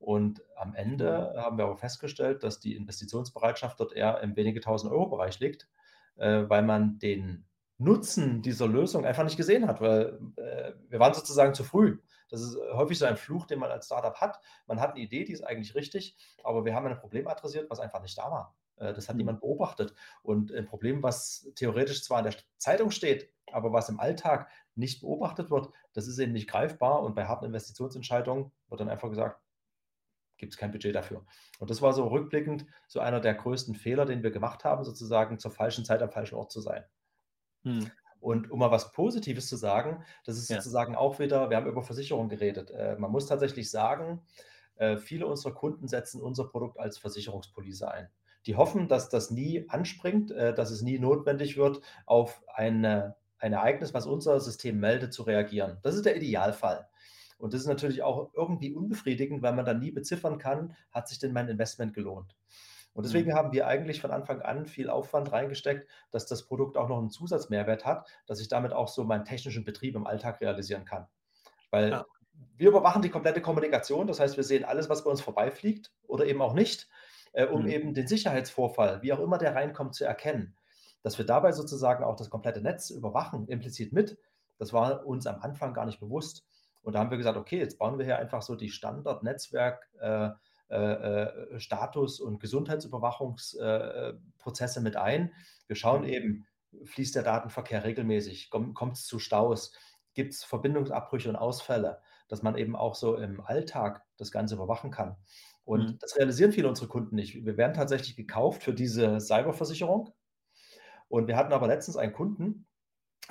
Und am Ende haben wir aber festgestellt, dass die Investitionsbereitschaft dort eher im wenige tausend Euro Bereich liegt, äh, weil man den Nutzen dieser Lösung einfach nicht gesehen hat, weil äh, wir waren sozusagen zu früh. Das ist häufig so ein Fluch, den man als Startup hat. Man hat eine Idee, die ist eigentlich richtig, aber wir haben ein Problem adressiert, was einfach nicht da war. Äh, das hat mhm. niemand beobachtet. Und ein Problem, was theoretisch zwar in der Zeitung steht, aber was im Alltag nicht beobachtet wird, das ist eben nicht greifbar. Und bei harten Investitionsentscheidungen wird dann einfach gesagt, gibt es kein Budget dafür. Und das war so rückblickend so einer der größten Fehler, den wir gemacht haben, sozusagen zur falschen Zeit am falschen Ort zu sein. Hm. Und um mal was Positives zu sagen, das ist ja. sozusagen auch wieder, wir haben über Versicherung geredet. Äh, man muss tatsächlich sagen, äh, viele unserer Kunden setzen unser Produkt als Versicherungspolice ein. Die hoffen, dass das nie anspringt, äh, dass es nie notwendig wird, auf eine, ein Ereignis, was unser System meldet, zu reagieren. Das ist der Idealfall. Und das ist natürlich auch irgendwie unbefriedigend, weil man dann nie beziffern kann, hat sich denn mein Investment gelohnt. Und deswegen mhm. haben wir eigentlich von Anfang an viel Aufwand reingesteckt, dass das Produkt auch noch einen Zusatzmehrwert hat, dass ich damit auch so meinen technischen Betrieb im Alltag realisieren kann. Weil ja. wir überwachen die komplette Kommunikation, das heißt, wir sehen alles, was bei uns vorbeifliegt oder eben auch nicht, äh, um mhm. eben den Sicherheitsvorfall, wie auch immer der reinkommt, zu erkennen. Dass wir dabei sozusagen auch das komplette Netz überwachen, implizit mit, das war uns am Anfang gar nicht bewusst. Und da haben wir gesagt, okay, jetzt bauen wir hier einfach so die Standard-Netzwerk- äh, äh, äh Status- und Gesundheitsüberwachungsprozesse mit ein. Wir schauen mhm. eben, fließt der Datenverkehr regelmäßig, kommt es zu Staus, gibt es Verbindungsabbrüche und Ausfälle, dass man eben auch so im Alltag das Ganze überwachen kann. Und mhm. das realisieren viele unserer Kunden nicht. Wir werden tatsächlich gekauft für diese Cyberversicherung. Und wir hatten aber letztens einen Kunden,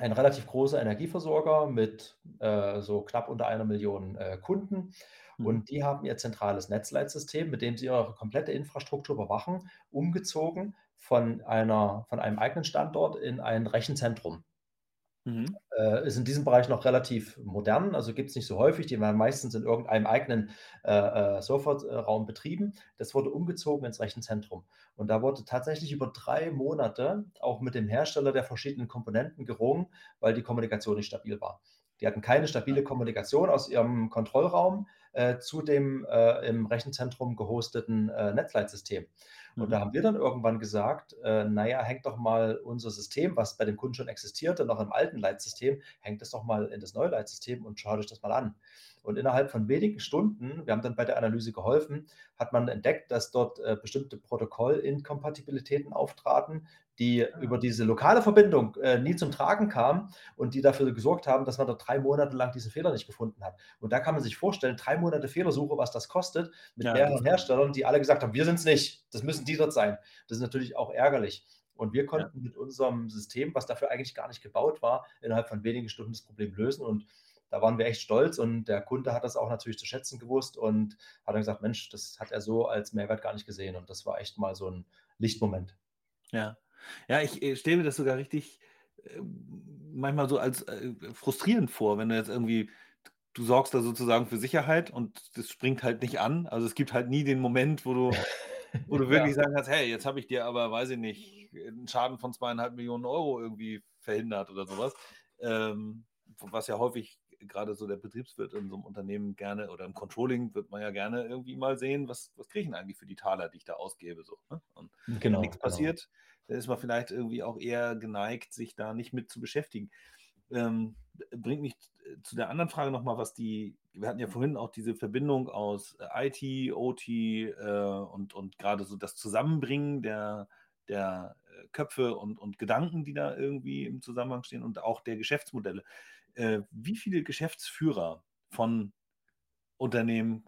ein relativ großer Energieversorger mit äh, so knapp unter einer Million äh, Kunden. Mhm. Und die haben ihr zentrales Netzleitsystem, mit dem sie ihre komplette Infrastruktur überwachen, umgezogen von, einer, von einem eigenen Standort in ein Rechenzentrum. Mhm. Äh, ist in diesem Bereich noch relativ modern, also gibt es nicht so häufig, die werden meistens in irgendeinem eigenen äh, äh, Serverraum betrieben. Das wurde umgezogen ins Rechenzentrum. Und da wurde tatsächlich über drei Monate auch mit dem Hersteller der verschiedenen Komponenten gerungen, weil die Kommunikation nicht stabil war. Die hatten keine stabile Kommunikation aus ihrem Kontrollraum äh, zu dem äh, im Rechenzentrum gehosteten äh, Netzleitsystem. Und mhm. da haben wir dann irgendwann gesagt, äh, naja, hängt doch mal unser System, was bei dem Kunden schon existierte, noch im alten Leitsystem, hängt es doch mal in das neue Leitsystem und schaut euch das mal an. Und innerhalb von wenigen Stunden, wir haben dann bei der Analyse geholfen, hat man entdeckt, dass dort äh, bestimmte Protokollinkompatibilitäten auftraten, die ah. über diese lokale Verbindung äh, nie zum Tragen kamen und die dafür gesorgt haben, dass man dort drei Monate lang diesen Fehler nicht gefunden hat. Und da kann man sich vorstellen, drei Monate Fehlersuche, was das kostet, mit ja, mehreren Herstellern, die alle gesagt haben, wir sind es nicht, das müssen die dort sein. Das ist natürlich auch ärgerlich. Und wir konnten ja. mit unserem System, was dafür eigentlich gar nicht gebaut war, innerhalb von wenigen Stunden das Problem lösen. Und da waren wir echt stolz und der Kunde hat das auch natürlich zu schätzen gewusst und hat dann gesagt, Mensch, das hat er so als Mehrwert gar nicht gesehen. Und das war echt mal so ein Lichtmoment. Ja, ja, ich äh, stelle mir das sogar richtig äh, manchmal so als äh, frustrierend vor, wenn du jetzt irgendwie, du sorgst da sozusagen für Sicherheit und das springt halt nicht an. Also es gibt halt nie den Moment, wo du, wo du [LAUGHS] wirklich ja. sagen kannst, hey, jetzt habe ich dir aber, weiß ich nicht, einen Schaden von zweieinhalb Millionen Euro irgendwie verhindert oder sowas. Ähm, was ja häufig gerade so der Betriebswirt in so einem Unternehmen gerne oder im Controlling wird man ja gerne irgendwie mal sehen, was, was kriege ich denn eigentlich für die Taler, die ich da ausgebe. So, ne? Und genau, wenn nichts genau. passiert, dann ist man vielleicht irgendwie auch eher geneigt, sich da nicht mit zu beschäftigen. Ähm, bringt mich zu der anderen Frage nochmal, was die, wir hatten ja vorhin auch diese Verbindung aus äh, IT, OT äh, und, und gerade so das Zusammenbringen der, der äh, Köpfe und, und Gedanken, die da irgendwie im Zusammenhang stehen und auch der Geschäftsmodelle. Äh, wie viele Geschäftsführer von Unternehmen,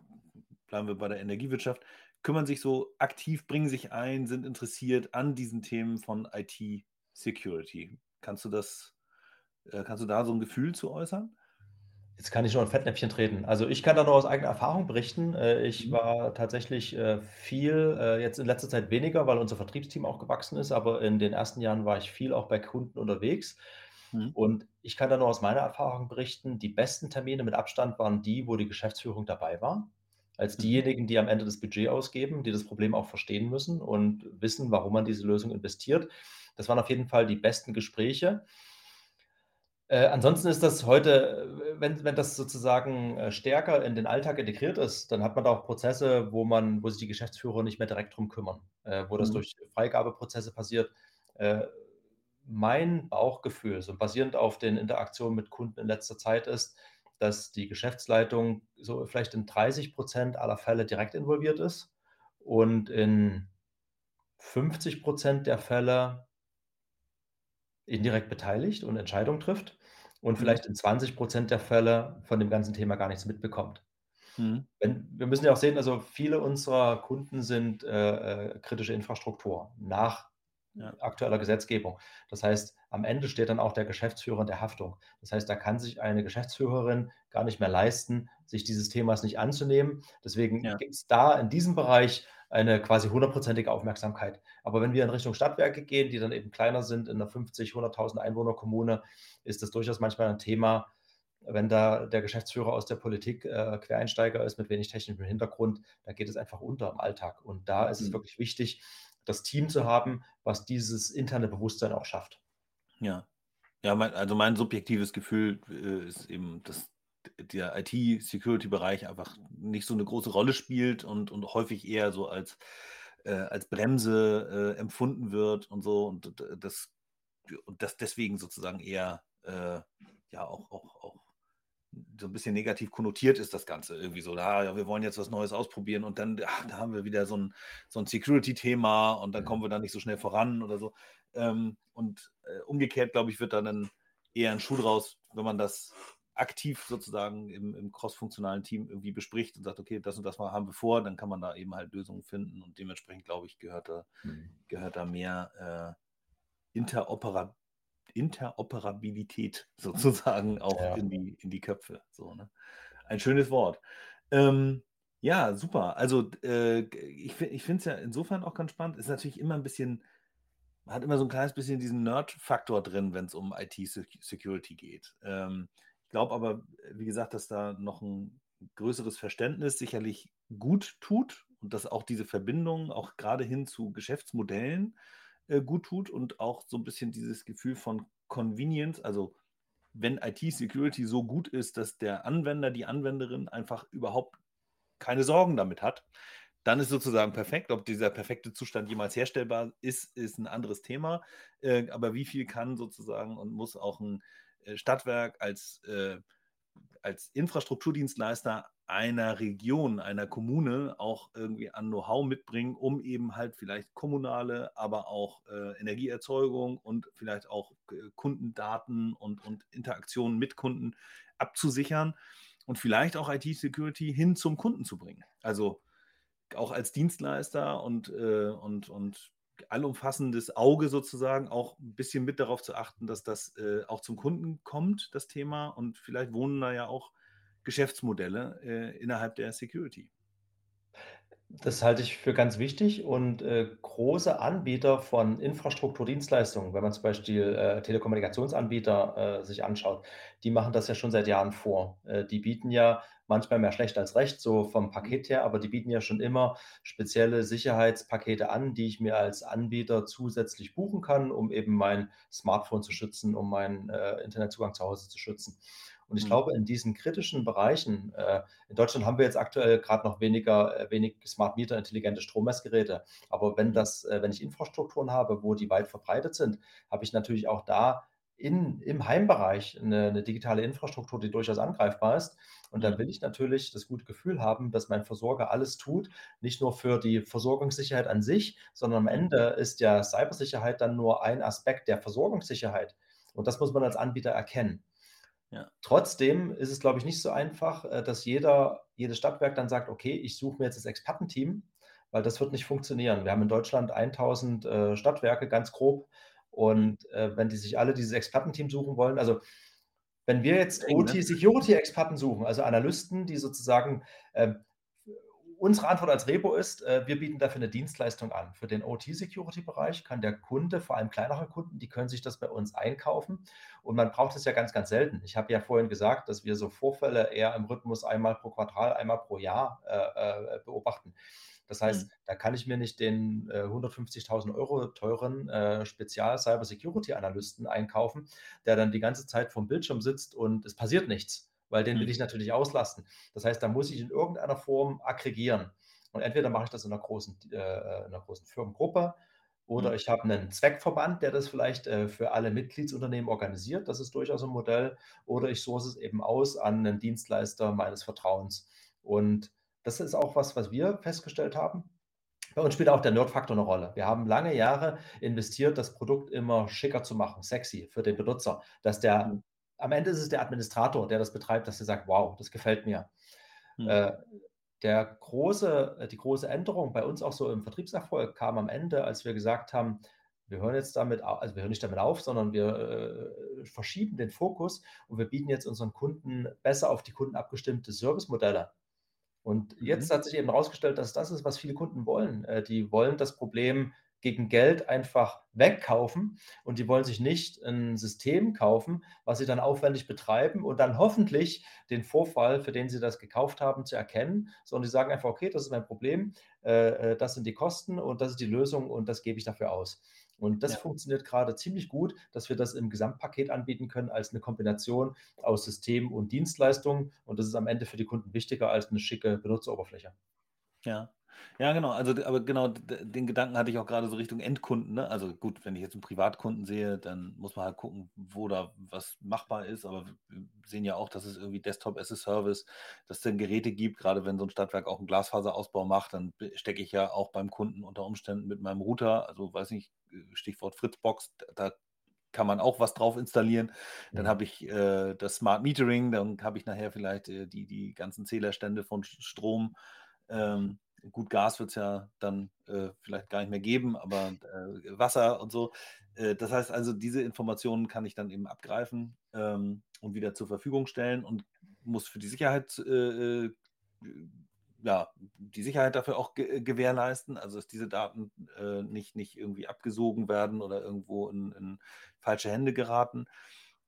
bleiben wir bei der Energiewirtschaft, kümmern sich so aktiv, bringen sich ein, sind interessiert an diesen Themen von IT-Security? Kannst du das, äh, kannst du da so ein Gefühl zu äußern? Jetzt kann ich nur ein Fettnäpfchen treten. Also ich kann da nur aus eigener Erfahrung berichten. Äh, ich mhm. war tatsächlich viel, jetzt in letzter Zeit weniger, weil unser Vertriebsteam auch gewachsen ist, aber in den ersten Jahren war ich viel auch bei Kunden unterwegs. Mhm. Und ich kann da nur aus meiner Erfahrung berichten, die besten Termine mit Abstand waren die, wo die Geschäftsführung dabei war, als mhm. diejenigen, die am Ende das Budget ausgeben, die das Problem auch verstehen müssen und wissen, warum man diese Lösung investiert. Das waren auf jeden Fall die besten Gespräche. Äh, ansonsten ist das heute, wenn, wenn das sozusagen äh, stärker in den Alltag integriert ist, dann hat man da auch Prozesse, wo man, wo sich die Geschäftsführer nicht mehr direkt drum kümmern, äh, wo das mhm. durch Freigabeprozesse passiert. Äh, mein Bauchgefühl, so basierend auf den Interaktionen mit Kunden in letzter Zeit ist, dass die Geschäftsleitung so vielleicht in 30 Prozent aller Fälle direkt involviert ist und in 50 Prozent der Fälle indirekt beteiligt und Entscheidungen trifft und mhm. vielleicht in 20 Prozent der Fälle von dem ganzen Thema gar nichts mitbekommt. Mhm. Wenn, wir müssen ja auch sehen, also viele unserer Kunden sind äh, äh kritische Infrastruktur nach ja. aktueller Gesetzgebung. Das heißt, am Ende steht dann auch der Geschäftsführer in der Haftung. Das heißt, da kann sich eine Geschäftsführerin gar nicht mehr leisten, sich dieses Themas nicht anzunehmen. Deswegen ja. gibt es da in diesem Bereich eine quasi hundertprozentige Aufmerksamkeit. Aber wenn wir in Richtung Stadtwerke gehen, die dann eben kleiner sind, in einer 50, 100.000 Einwohner Kommune, ist das durchaus manchmal ein Thema, wenn da der Geschäftsführer aus der Politik äh, Quereinsteiger ist mit wenig technischem Hintergrund, da geht es einfach unter im Alltag. Und da ist mhm. es wirklich wichtig, das Team zu haben, was dieses interne Bewusstsein auch schafft. Ja. Ja, mein, also mein subjektives Gefühl äh, ist eben, dass der IT-Security-Bereich einfach nicht so eine große Rolle spielt und, und häufig eher so als, äh, als Bremse äh, empfunden wird und so und das, und das deswegen sozusagen eher äh, ja auch, auch, auch so ein bisschen negativ konnotiert ist das Ganze irgendwie so. Da, ja, wir wollen jetzt was Neues ausprobieren und dann ach, da haben wir wieder so ein, so ein Security-Thema und dann kommen wir da nicht so schnell voran oder so. Ähm, und äh, umgekehrt, glaube ich, wird dann eher ein Schuh draus, wenn man das aktiv sozusagen im, im cross-funktionalen Team irgendwie bespricht und sagt, okay, das und das mal haben wir vor, dann kann man da eben halt Lösungen finden und dementsprechend, glaube ich, gehört da, mhm. gehört da mehr äh, Interoperabilität Interoperabilität [LAUGHS] sozusagen auch ja. in, die, in die Köpfe. So, ne? Ein schönes Wort. Ähm, ja, super. Also äh, ich, ich finde es ja insofern auch ganz spannend. Ist natürlich immer ein bisschen man hat immer so ein kleines bisschen diesen Nerd-Faktor drin, wenn es um IT-Security geht. Ähm, ich glaube aber, wie gesagt, dass da noch ein größeres Verständnis sicherlich gut tut und dass auch diese Verbindung auch gerade hin zu Geschäftsmodellen äh, gut tut und auch so ein bisschen dieses Gefühl von Convenience, also wenn IT-Security so gut ist, dass der Anwender, die Anwenderin einfach überhaupt keine Sorgen damit hat, dann ist sozusagen perfekt. Ob dieser perfekte Zustand jemals herstellbar ist, ist ein anderes Thema. Äh, aber wie viel kann sozusagen und muss auch ein äh, Stadtwerk als, äh, als Infrastrukturdienstleister einer Region, einer Kommune auch irgendwie an Know-how mitbringen, um eben halt vielleicht kommunale, aber auch äh, Energieerzeugung und vielleicht auch äh, Kundendaten und, und Interaktionen mit Kunden abzusichern und vielleicht auch IT-Security hin zum Kunden zu bringen. Also auch als Dienstleister und, äh, und, und allumfassendes Auge sozusagen auch ein bisschen mit darauf zu achten, dass das äh, auch zum Kunden kommt, das Thema. Und vielleicht wohnen da ja auch Geschäftsmodelle äh, innerhalb der Security. Das halte ich für ganz wichtig und äh, große Anbieter von Infrastrukturdienstleistungen, wenn man zum Beispiel äh, Telekommunikationsanbieter äh, sich anschaut, die machen das ja schon seit Jahren vor. Äh, die bieten ja manchmal mehr schlecht als recht, so vom Paket her, aber die bieten ja schon immer spezielle Sicherheitspakete an, die ich mir als Anbieter zusätzlich buchen kann, um eben mein Smartphone zu schützen, um meinen äh, Internetzugang zu Hause zu schützen. Und ich mhm. glaube, in diesen kritischen Bereichen, äh, in Deutschland haben wir jetzt aktuell gerade noch weniger, äh, wenig Smart Meter, intelligente Strommessgeräte. Aber wenn mhm. das, äh, wenn ich Infrastrukturen habe, wo die weit verbreitet sind, habe ich natürlich auch da in, im Heimbereich eine, eine, digitale Infrastruktur, die durchaus angreifbar ist. Und dann mhm. will ich natürlich das gute Gefühl haben, dass mein Versorger alles tut, nicht nur für die Versorgungssicherheit an sich, sondern am Ende ist ja Cybersicherheit dann nur ein Aspekt der Versorgungssicherheit. Und das muss man als Anbieter erkennen. Ja. Trotzdem ist es, glaube ich, nicht so einfach, äh, dass jeder, jedes Stadtwerk dann sagt, okay, ich suche mir jetzt das Expertenteam, weil das wird nicht funktionieren. Wir haben in Deutschland 1000 äh, Stadtwerke, ganz grob. Und äh, wenn die sich alle dieses Expertenteam suchen wollen, also wenn wir jetzt ne? OT-Security-Experten suchen, also Analysten, die sozusagen äh, Unsere Antwort als Repo ist, äh, wir bieten dafür eine Dienstleistung an. Für den OT-Security-Bereich kann der Kunde, vor allem kleinere Kunden, die können sich das bei uns einkaufen. Und man braucht es ja ganz, ganz selten. Ich habe ja vorhin gesagt, dass wir so Vorfälle eher im Rhythmus einmal pro Quartal, einmal pro Jahr äh, äh beobachten. Das heißt, mhm. da kann ich mir nicht den äh, 150.000 Euro teuren äh, Spezial-Cyber-Security-Analysten einkaufen, der dann die ganze Zeit vom Bildschirm sitzt und es passiert nichts weil den will mhm. ich natürlich auslasten. Das heißt, da muss ich in irgendeiner Form aggregieren. Und entweder mache ich das in einer großen, äh, einer großen Firmengruppe oder mhm. ich habe einen Zweckverband, der das vielleicht äh, für alle Mitgliedsunternehmen organisiert. Das ist durchaus ein Modell. Oder ich source es eben aus an einen Dienstleister meines Vertrauens. Und das ist auch was, was wir festgestellt haben. Bei uns spielt auch der Nerd-Faktor eine Rolle. Wir haben lange Jahre investiert, das Produkt immer schicker zu machen, sexy für den Benutzer, dass der mhm am Ende ist es der Administrator, der das betreibt, dass er sagt, wow, das gefällt mir. Mhm. Äh, der große, äh, die große Änderung bei uns auch so im Vertriebserfolg kam am Ende, als wir gesagt haben, wir hören jetzt damit, also wir hören nicht damit auf, sondern wir äh, verschieben den Fokus und wir bieten jetzt unseren Kunden besser auf die Kunden abgestimmte Servicemodelle. Und mhm. jetzt hat sich eben herausgestellt, dass das ist, was viele Kunden wollen. Äh, die wollen das Problem gegen Geld einfach wegkaufen und die wollen sich nicht ein System kaufen, was sie dann aufwendig betreiben und dann hoffentlich den Vorfall, für den sie das gekauft haben, zu erkennen, sondern die sagen einfach, okay, das ist mein Problem, äh, äh, das sind die Kosten und das ist die Lösung und das gebe ich dafür aus. Und das ja. funktioniert gerade ziemlich gut, dass wir das im Gesamtpaket anbieten können als eine Kombination aus System und Dienstleistung. Und das ist am Ende für die Kunden wichtiger als eine schicke Benutzeroberfläche. Ja, ja, genau. Also, aber genau den Gedanken hatte ich auch gerade so Richtung Endkunden. Ne? Also gut, wenn ich jetzt einen Privatkunden sehe, dann muss man halt gucken, wo da was machbar ist. Aber wir sehen ja auch, dass es irgendwie Desktop as a Service, dass es dann Geräte gibt. Gerade wenn so ein Stadtwerk auch einen Glasfaserausbau macht, dann stecke ich ja auch beim Kunden unter Umständen mit meinem Router. Also weiß nicht, Stichwort Fritzbox, da kann man auch was drauf installieren. Dann habe ich äh, das Smart Metering, dann habe ich nachher vielleicht äh, die, die ganzen Zählerstände von Strom. Ähm, Gut, Gas wird es ja dann äh, vielleicht gar nicht mehr geben, aber äh, Wasser und so. Äh, das heißt also, diese Informationen kann ich dann eben abgreifen ähm, und wieder zur Verfügung stellen und muss für die Sicherheit äh, äh, ja, die Sicherheit dafür auch ge gewährleisten, also dass diese Daten äh, nicht, nicht irgendwie abgesogen werden oder irgendwo in, in falsche Hände geraten.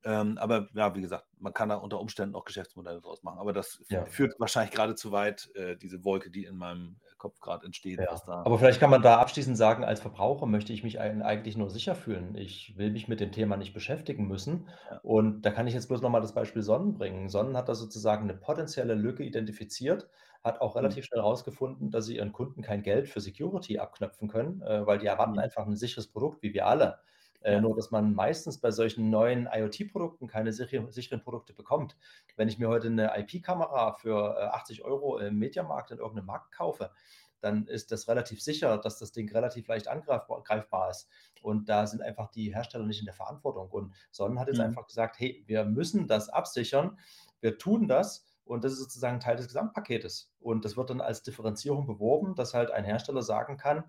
Ähm, aber ja, wie gesagt, man kann da unter Umständen auch Geschäftsmodelle draus machen. Aber das Ja. führt wahrscheinlich gerade zu weit, äh, diese Wolke, die in meinem Kopf gerade entsteht, Ja, aber vielleicht kann man da abschließend sagen, als Verbraucher möchte ich mich ein eigentlich nur sicher fühlen. Ich will mich mit dem Thema nicht beschäftigen müssen. Ja. Und da kann ich jetzt bloß noch mal das Beispiel Sonnen bringen. Sonnen hat da sozusagen 'ne potenzielle Lücke identifiziert, hat auch Mhm. relativ schnell rausgefunden, dass sie ihren Kunden kein Geld für Security abknöpfen können, äh, weil die erwarten Mhm. einfach 'n sicheres Produkt wie wir alle. Äh, nur dass man meistens bei solchen neuen IoT-Produkten keine sicher sicheren Produkte bekommt. Wenn ich mir heute 'ne IP-Kamera für, äh, 80 € im Mediamarkt in irgend 'nem Markt kaufe, dann ist das relativ sicher, dass das Ding relativ leicht angreifbar greifbar ist. Und da sind einfach die Hersteller nicht in der Verantwortung. Und Sonnen hat jetzt Mhm. einfach gesagt: „Hey, wir müssen das absichern. Wir tun das und das ist sozusagen Teil des Gesamtpaketes.“ Und das wird dann als Differenzierung beworben, dass halt ein Hersteller sagen kann: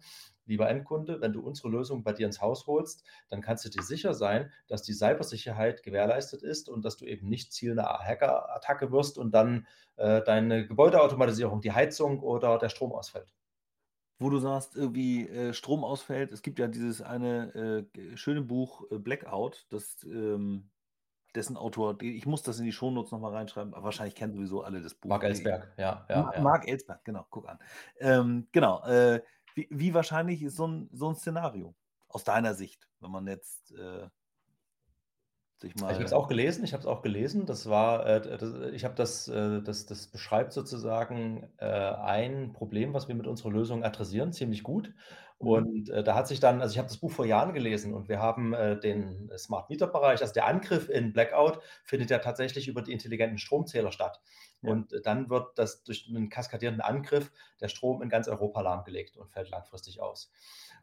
„Lieber Endkunde, wenn du unsere Lösung bei dir ins Haus holst, dann kannst du dir sicher sein, dass die Cybersicherheit gewährleistet ist und dass du eben nicht Ziel 'ner Hackerattacke wirst und dann, äh, deine Gebäudeautomatisierung, die Heizung oder der Strom ausfällt.“ Wo du sagst, irgendwie, äh, Strom ausfällt. Es gibt ja dieses eine, äh, schöne Buch, äh, Blackout, das, ähm dessen Autor ich muss das in die Shownotes noch mal reinschreiben, aber wahrscheinlich kennen sowieso alle das Buch. Mark Äh, Ellsberg, ja, ja, ja. Mark Ellsberg, genau, guck an. Ähm, genau, äh, wie wie wahrscheinlich ist so 'n so 'n Szenario aus deiner Sicht, wenn man jetzt, äh sich Ich habe es mal auch gelesen ich habe es auch gelesen. Das war, äh, das ich habe das äh, das das beschreibt sozusagen, äh, ein Problem, was wir mit unserer Lösung adressieren, ziemlich gut. Mhm. Und, äh, da hat sich dann also, ich habe das Buch vor Jahren gelesen und wir haben, äh, den Smart Meter Bereich also, der Angriff in Blackout findet ja tatsächlich über die intelligenten Stromzähler statt. Ja. Und dann wird das durch 'nen kaskadierenden Angriff der Strom in ganz Europa lahmgelegt und fällt langfristig aus.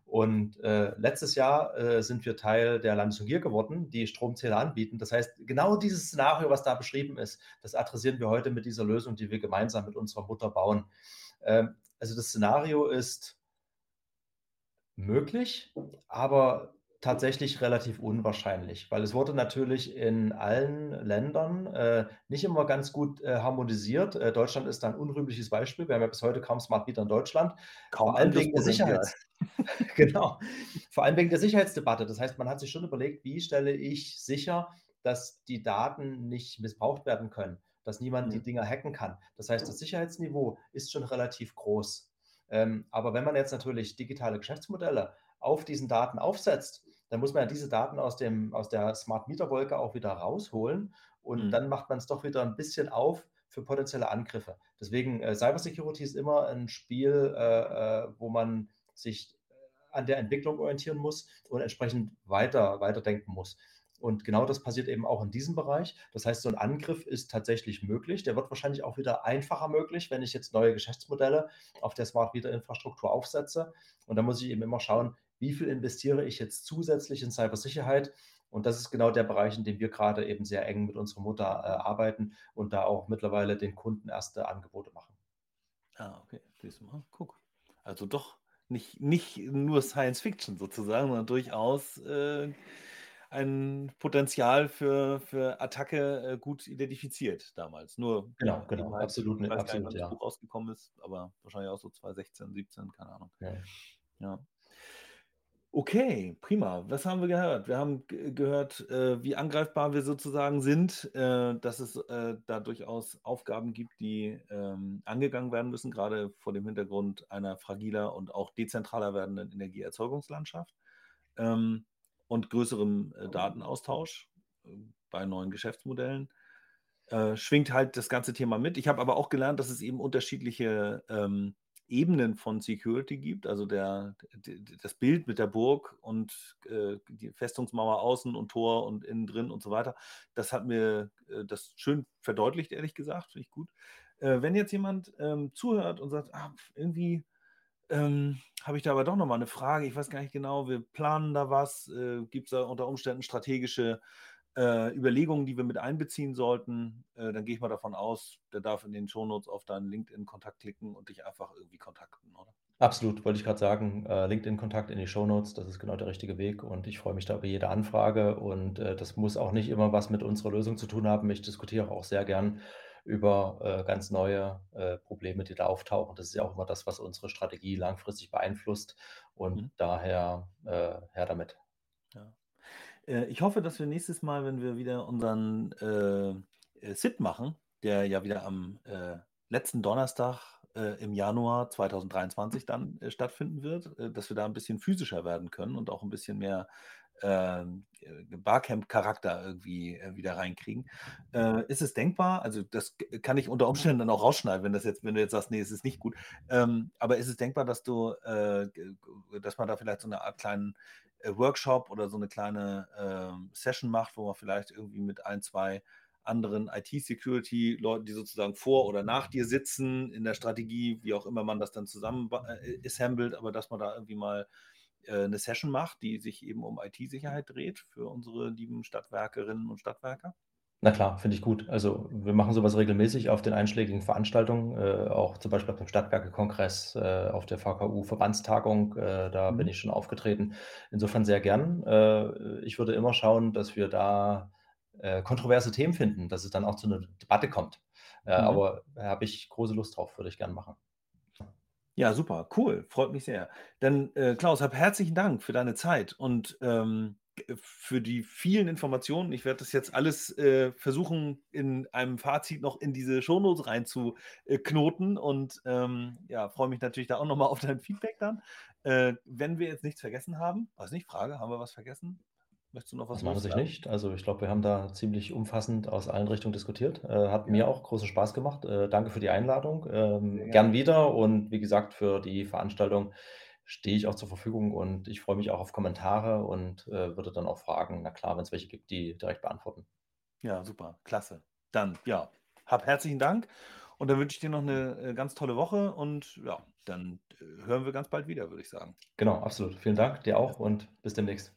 Und, äh, letztes Jahr, äh, sind wir Teil der Landesregierung geworden, die Stromzähler anbieten. Das heißt, genau dieses Szenario, was da beschrieben ist, das adressieren wir heute mit dieser Lösung, die wir gemeinsam mit unserer Mutter bauen. Ähm, also, das Szenario ist möglich, aber tatsächlich relativ unwahrscheinlich, weil es wurde natürlich in allen Ländern, äh, nicht immer ganz gut, äh, harmonisiert. Äh, Deutschland ist da 'n unrühmliches Beispiel. Wir haben ja bis heute kaum Smart Meter in Deutschland, Kaum vor allem wegen der. Sicherheits [LAUGHS] genau, vor allem wegen der Sicherheitsdebatte. Das heißt, man hat sich schon überlegt: „Wie stelle ich sicher, dass die Daten nicht missbraucht werden können, dass niemand die Mhm. Dinger hacken kann?“ Das heißt, das Sicherheitsniveau ist schon relativ groß. Ähm, aber wenn man jetzt natürlich digitale Geschäftsmodelle auf diesen Daten aufsetzt, dann muss man ja diese Daten aus dem aus der Smart Meter Wolke auch wieder rausholen und Mhm. dann macht man's doch wieder 'n bisschen auf für potenzielle Angriffe. Deswegen, äh, Cybersecurity ist immer 'n Spiel, äh, äh, wo man sich, äh, an der Entwicklung orientieren muss und entsprechend weiter weiterdenken muss. Und genau das passiert eben auch in diesem Bereich. Das heißt, so 'n Angriff ist tatsächlich möglich. Der wird wahrscheinlich auch wieder einfacher möglich, wenn ich jetzt neue Geschäftsmodelle auf der Smart Meter Infrastruktur aufsetze. Und da muss ich eben immer schauen, wie viel investiere ich jetzt zusätzlich in Cybersicherheit? Und das ist genau der Bereich, in dem wir grade eben sehr eng mit unserer Mutter, äh, arbeiten und da auch mittlerweile den Kunden erste Angebote machen. Ah, okay, siehst guck. Also, doch nicht nicht nur Science Fiction sozusagen, sondern durchaus, äh, ein Potenzial für für Attacke, äh, gut identifiziert damals. Nur, Genau, ja, genau, halt absolut, ich ne, weiß gar nicht, absolut, wann das ja. Buch rausgekommen ist, aber wahrscheinlich auch so 2016, 17, keine Ahnung. Ja. Ja. Okay, prima. Was haben wir gehört? Wir haben ge gehört, äh, wie angreifbar wir sozusagen sind, äh, dass es, äh, da durchaus Aufgaben gibt, die, ähm, angegangen werden müssen, grade vor dem Hintergrund einer fragiler und auch dezentraler werdenden Energieerzeugungslandschaft, ähm, und größerem, äh, Datenaustausch, äh, bei neuen Geschäftsmodellen. Äh, schwingt halt das ganze Thema mit. Ich habe aber auch gelernt, dass es eben unterschiedliche, ähm, Ebenen von Security gibt. Also, der das Bild mit der Burg und, äh, die Festungsmauer außen und Tor und innen drin und so weiter. Das hat mir, äh, das schön verdeutlicht, ehrlich gesagt, finde ich gut. Äh, wenn jetzt jemand, ähm, zuhört und sagt: „Ah, irgendwie, ähm, habe ich da aber doch noch mal 'ne Frage. Ich weiß gar nicht genau, wir planen da was. Äh, gibt's da unter Umständen strategische, äh, Überlegungen, die wir mit einbeziehen sollten?“ Äh, dann gehe ich mal davon aus, der darf in den Shownotes auf deinen LinkedIn-Kontakt klicken und dich einfach irgendwie kontakten, oder? Absolut, wollte ich grad sagen, äh, LinkedIn-Kontakt in die Shownotes, das ist genau der richtige Weg und ich freue mich da über jede Anfrage und, äh, das muss auch nicht immer was mit unserer Lösung zu tun haben. Ich diskutiere auch sehr gern über äh, ganz neue äh, Probleme, die da auftauchen. Das ist ja auch immer das, was unsere Strategie langfristig beeinflusst und Mhm. daher äh, her damit. Ja. Ich hoffe, dass wir nächstes Mal, wenn wir wieder unseren äh, SIP machen, der ja wieder am äh, letzten Donnerstag äh, im Januar 2023 dann äh, stattfinden wird, dass wir da ein bisschen physischer werden können und auch ein bisschen mehr äh, Barcamp-Charakter irgendwie äh, wieder reinkriegen. Äh, ist es denkbar? Also das kann ich unter Umständen dann auch rausschneiden, wenn das jetzt, wenn du jetzt sagst, nee, es ist nicht gut. Ähm, aber ist es denkbar, dass du, äh, dass man da vielleicht so eine Art kleinen äh, Workshop oder so eine kleine ähm, Session macht, wo man vielleicht irgendwie mit ein, zwei anderen IT-Security-Leuten, die sozusagen vor oder nach dir sitzen in der Strategie, wie auch immer man das dann zusammen äh, assembelt, aber dass man da irgendwie mal eine Session macht, die sich eben um IT-Sicherheit dreht für unsere lieben Stadtwerkerinnen und Stadtwerker? Na klar, finde ich gut. Also wir machen sowas regelmäßig auf den einschlägigen Veranstaltungen, äh, auch zum Beispiel auf dem Stadtwerke-Kongress, äh, auf der VKU-Verbandstagung, äh, da bin Mhm. ich schon aufgetreten. Insofern sehr gern. Äh, ich würde immer schauen, dass wir da äh, kontroverse Themen finden, dass es dann auch zu einer Debatte kommt. Äh, Mhm. aber da habe ich große Lust drauf, würde ich gern machen. Ja, super, cool, freut mich sehr. Dann, äh, Klaus, hab herzlichen Dank für deine Zeit und ähm, für die vielen Informationen. Ich werde das jetzt alles äh, versuchen, in einem Fazit noch in diese Shownotes reinzuknoten und ähm, ja, freue mich natürlich da auch nochmal auf dein Feedback dann. Äh, wenn wir jetzt nichts vergessen haben, weiß nicht, Frage, haben wir was vergessen? Möchtest du noch was Aus meiner Sicht loswerden? nicht. Also ich glaube, wir haben da ziemlich umfassend aus allen Richtungen diskutiert. Äh, hat Ja. mir auch großen Spaß gemacht. Äh, danke für die Einladung. Ähm, gern wieder und wie gesagt, für die Veranstaltung stehe ich auch zur Verfügung und ich freue mich auch auf Kommentare und äh, würde dann auch Fragen, na klar, wenn es welche gibt, die direkt beantworten. Ja, super, klasse. Dann, ja, hab herzlichen Dank und dann wünsche ich dir noch eine äh, ganz tolle Woche und ja, dann äh, hören wir ganz bald wieder, würde ich sagen. Genau, absolut. Vielen Dank, dir auch und bis demnächst.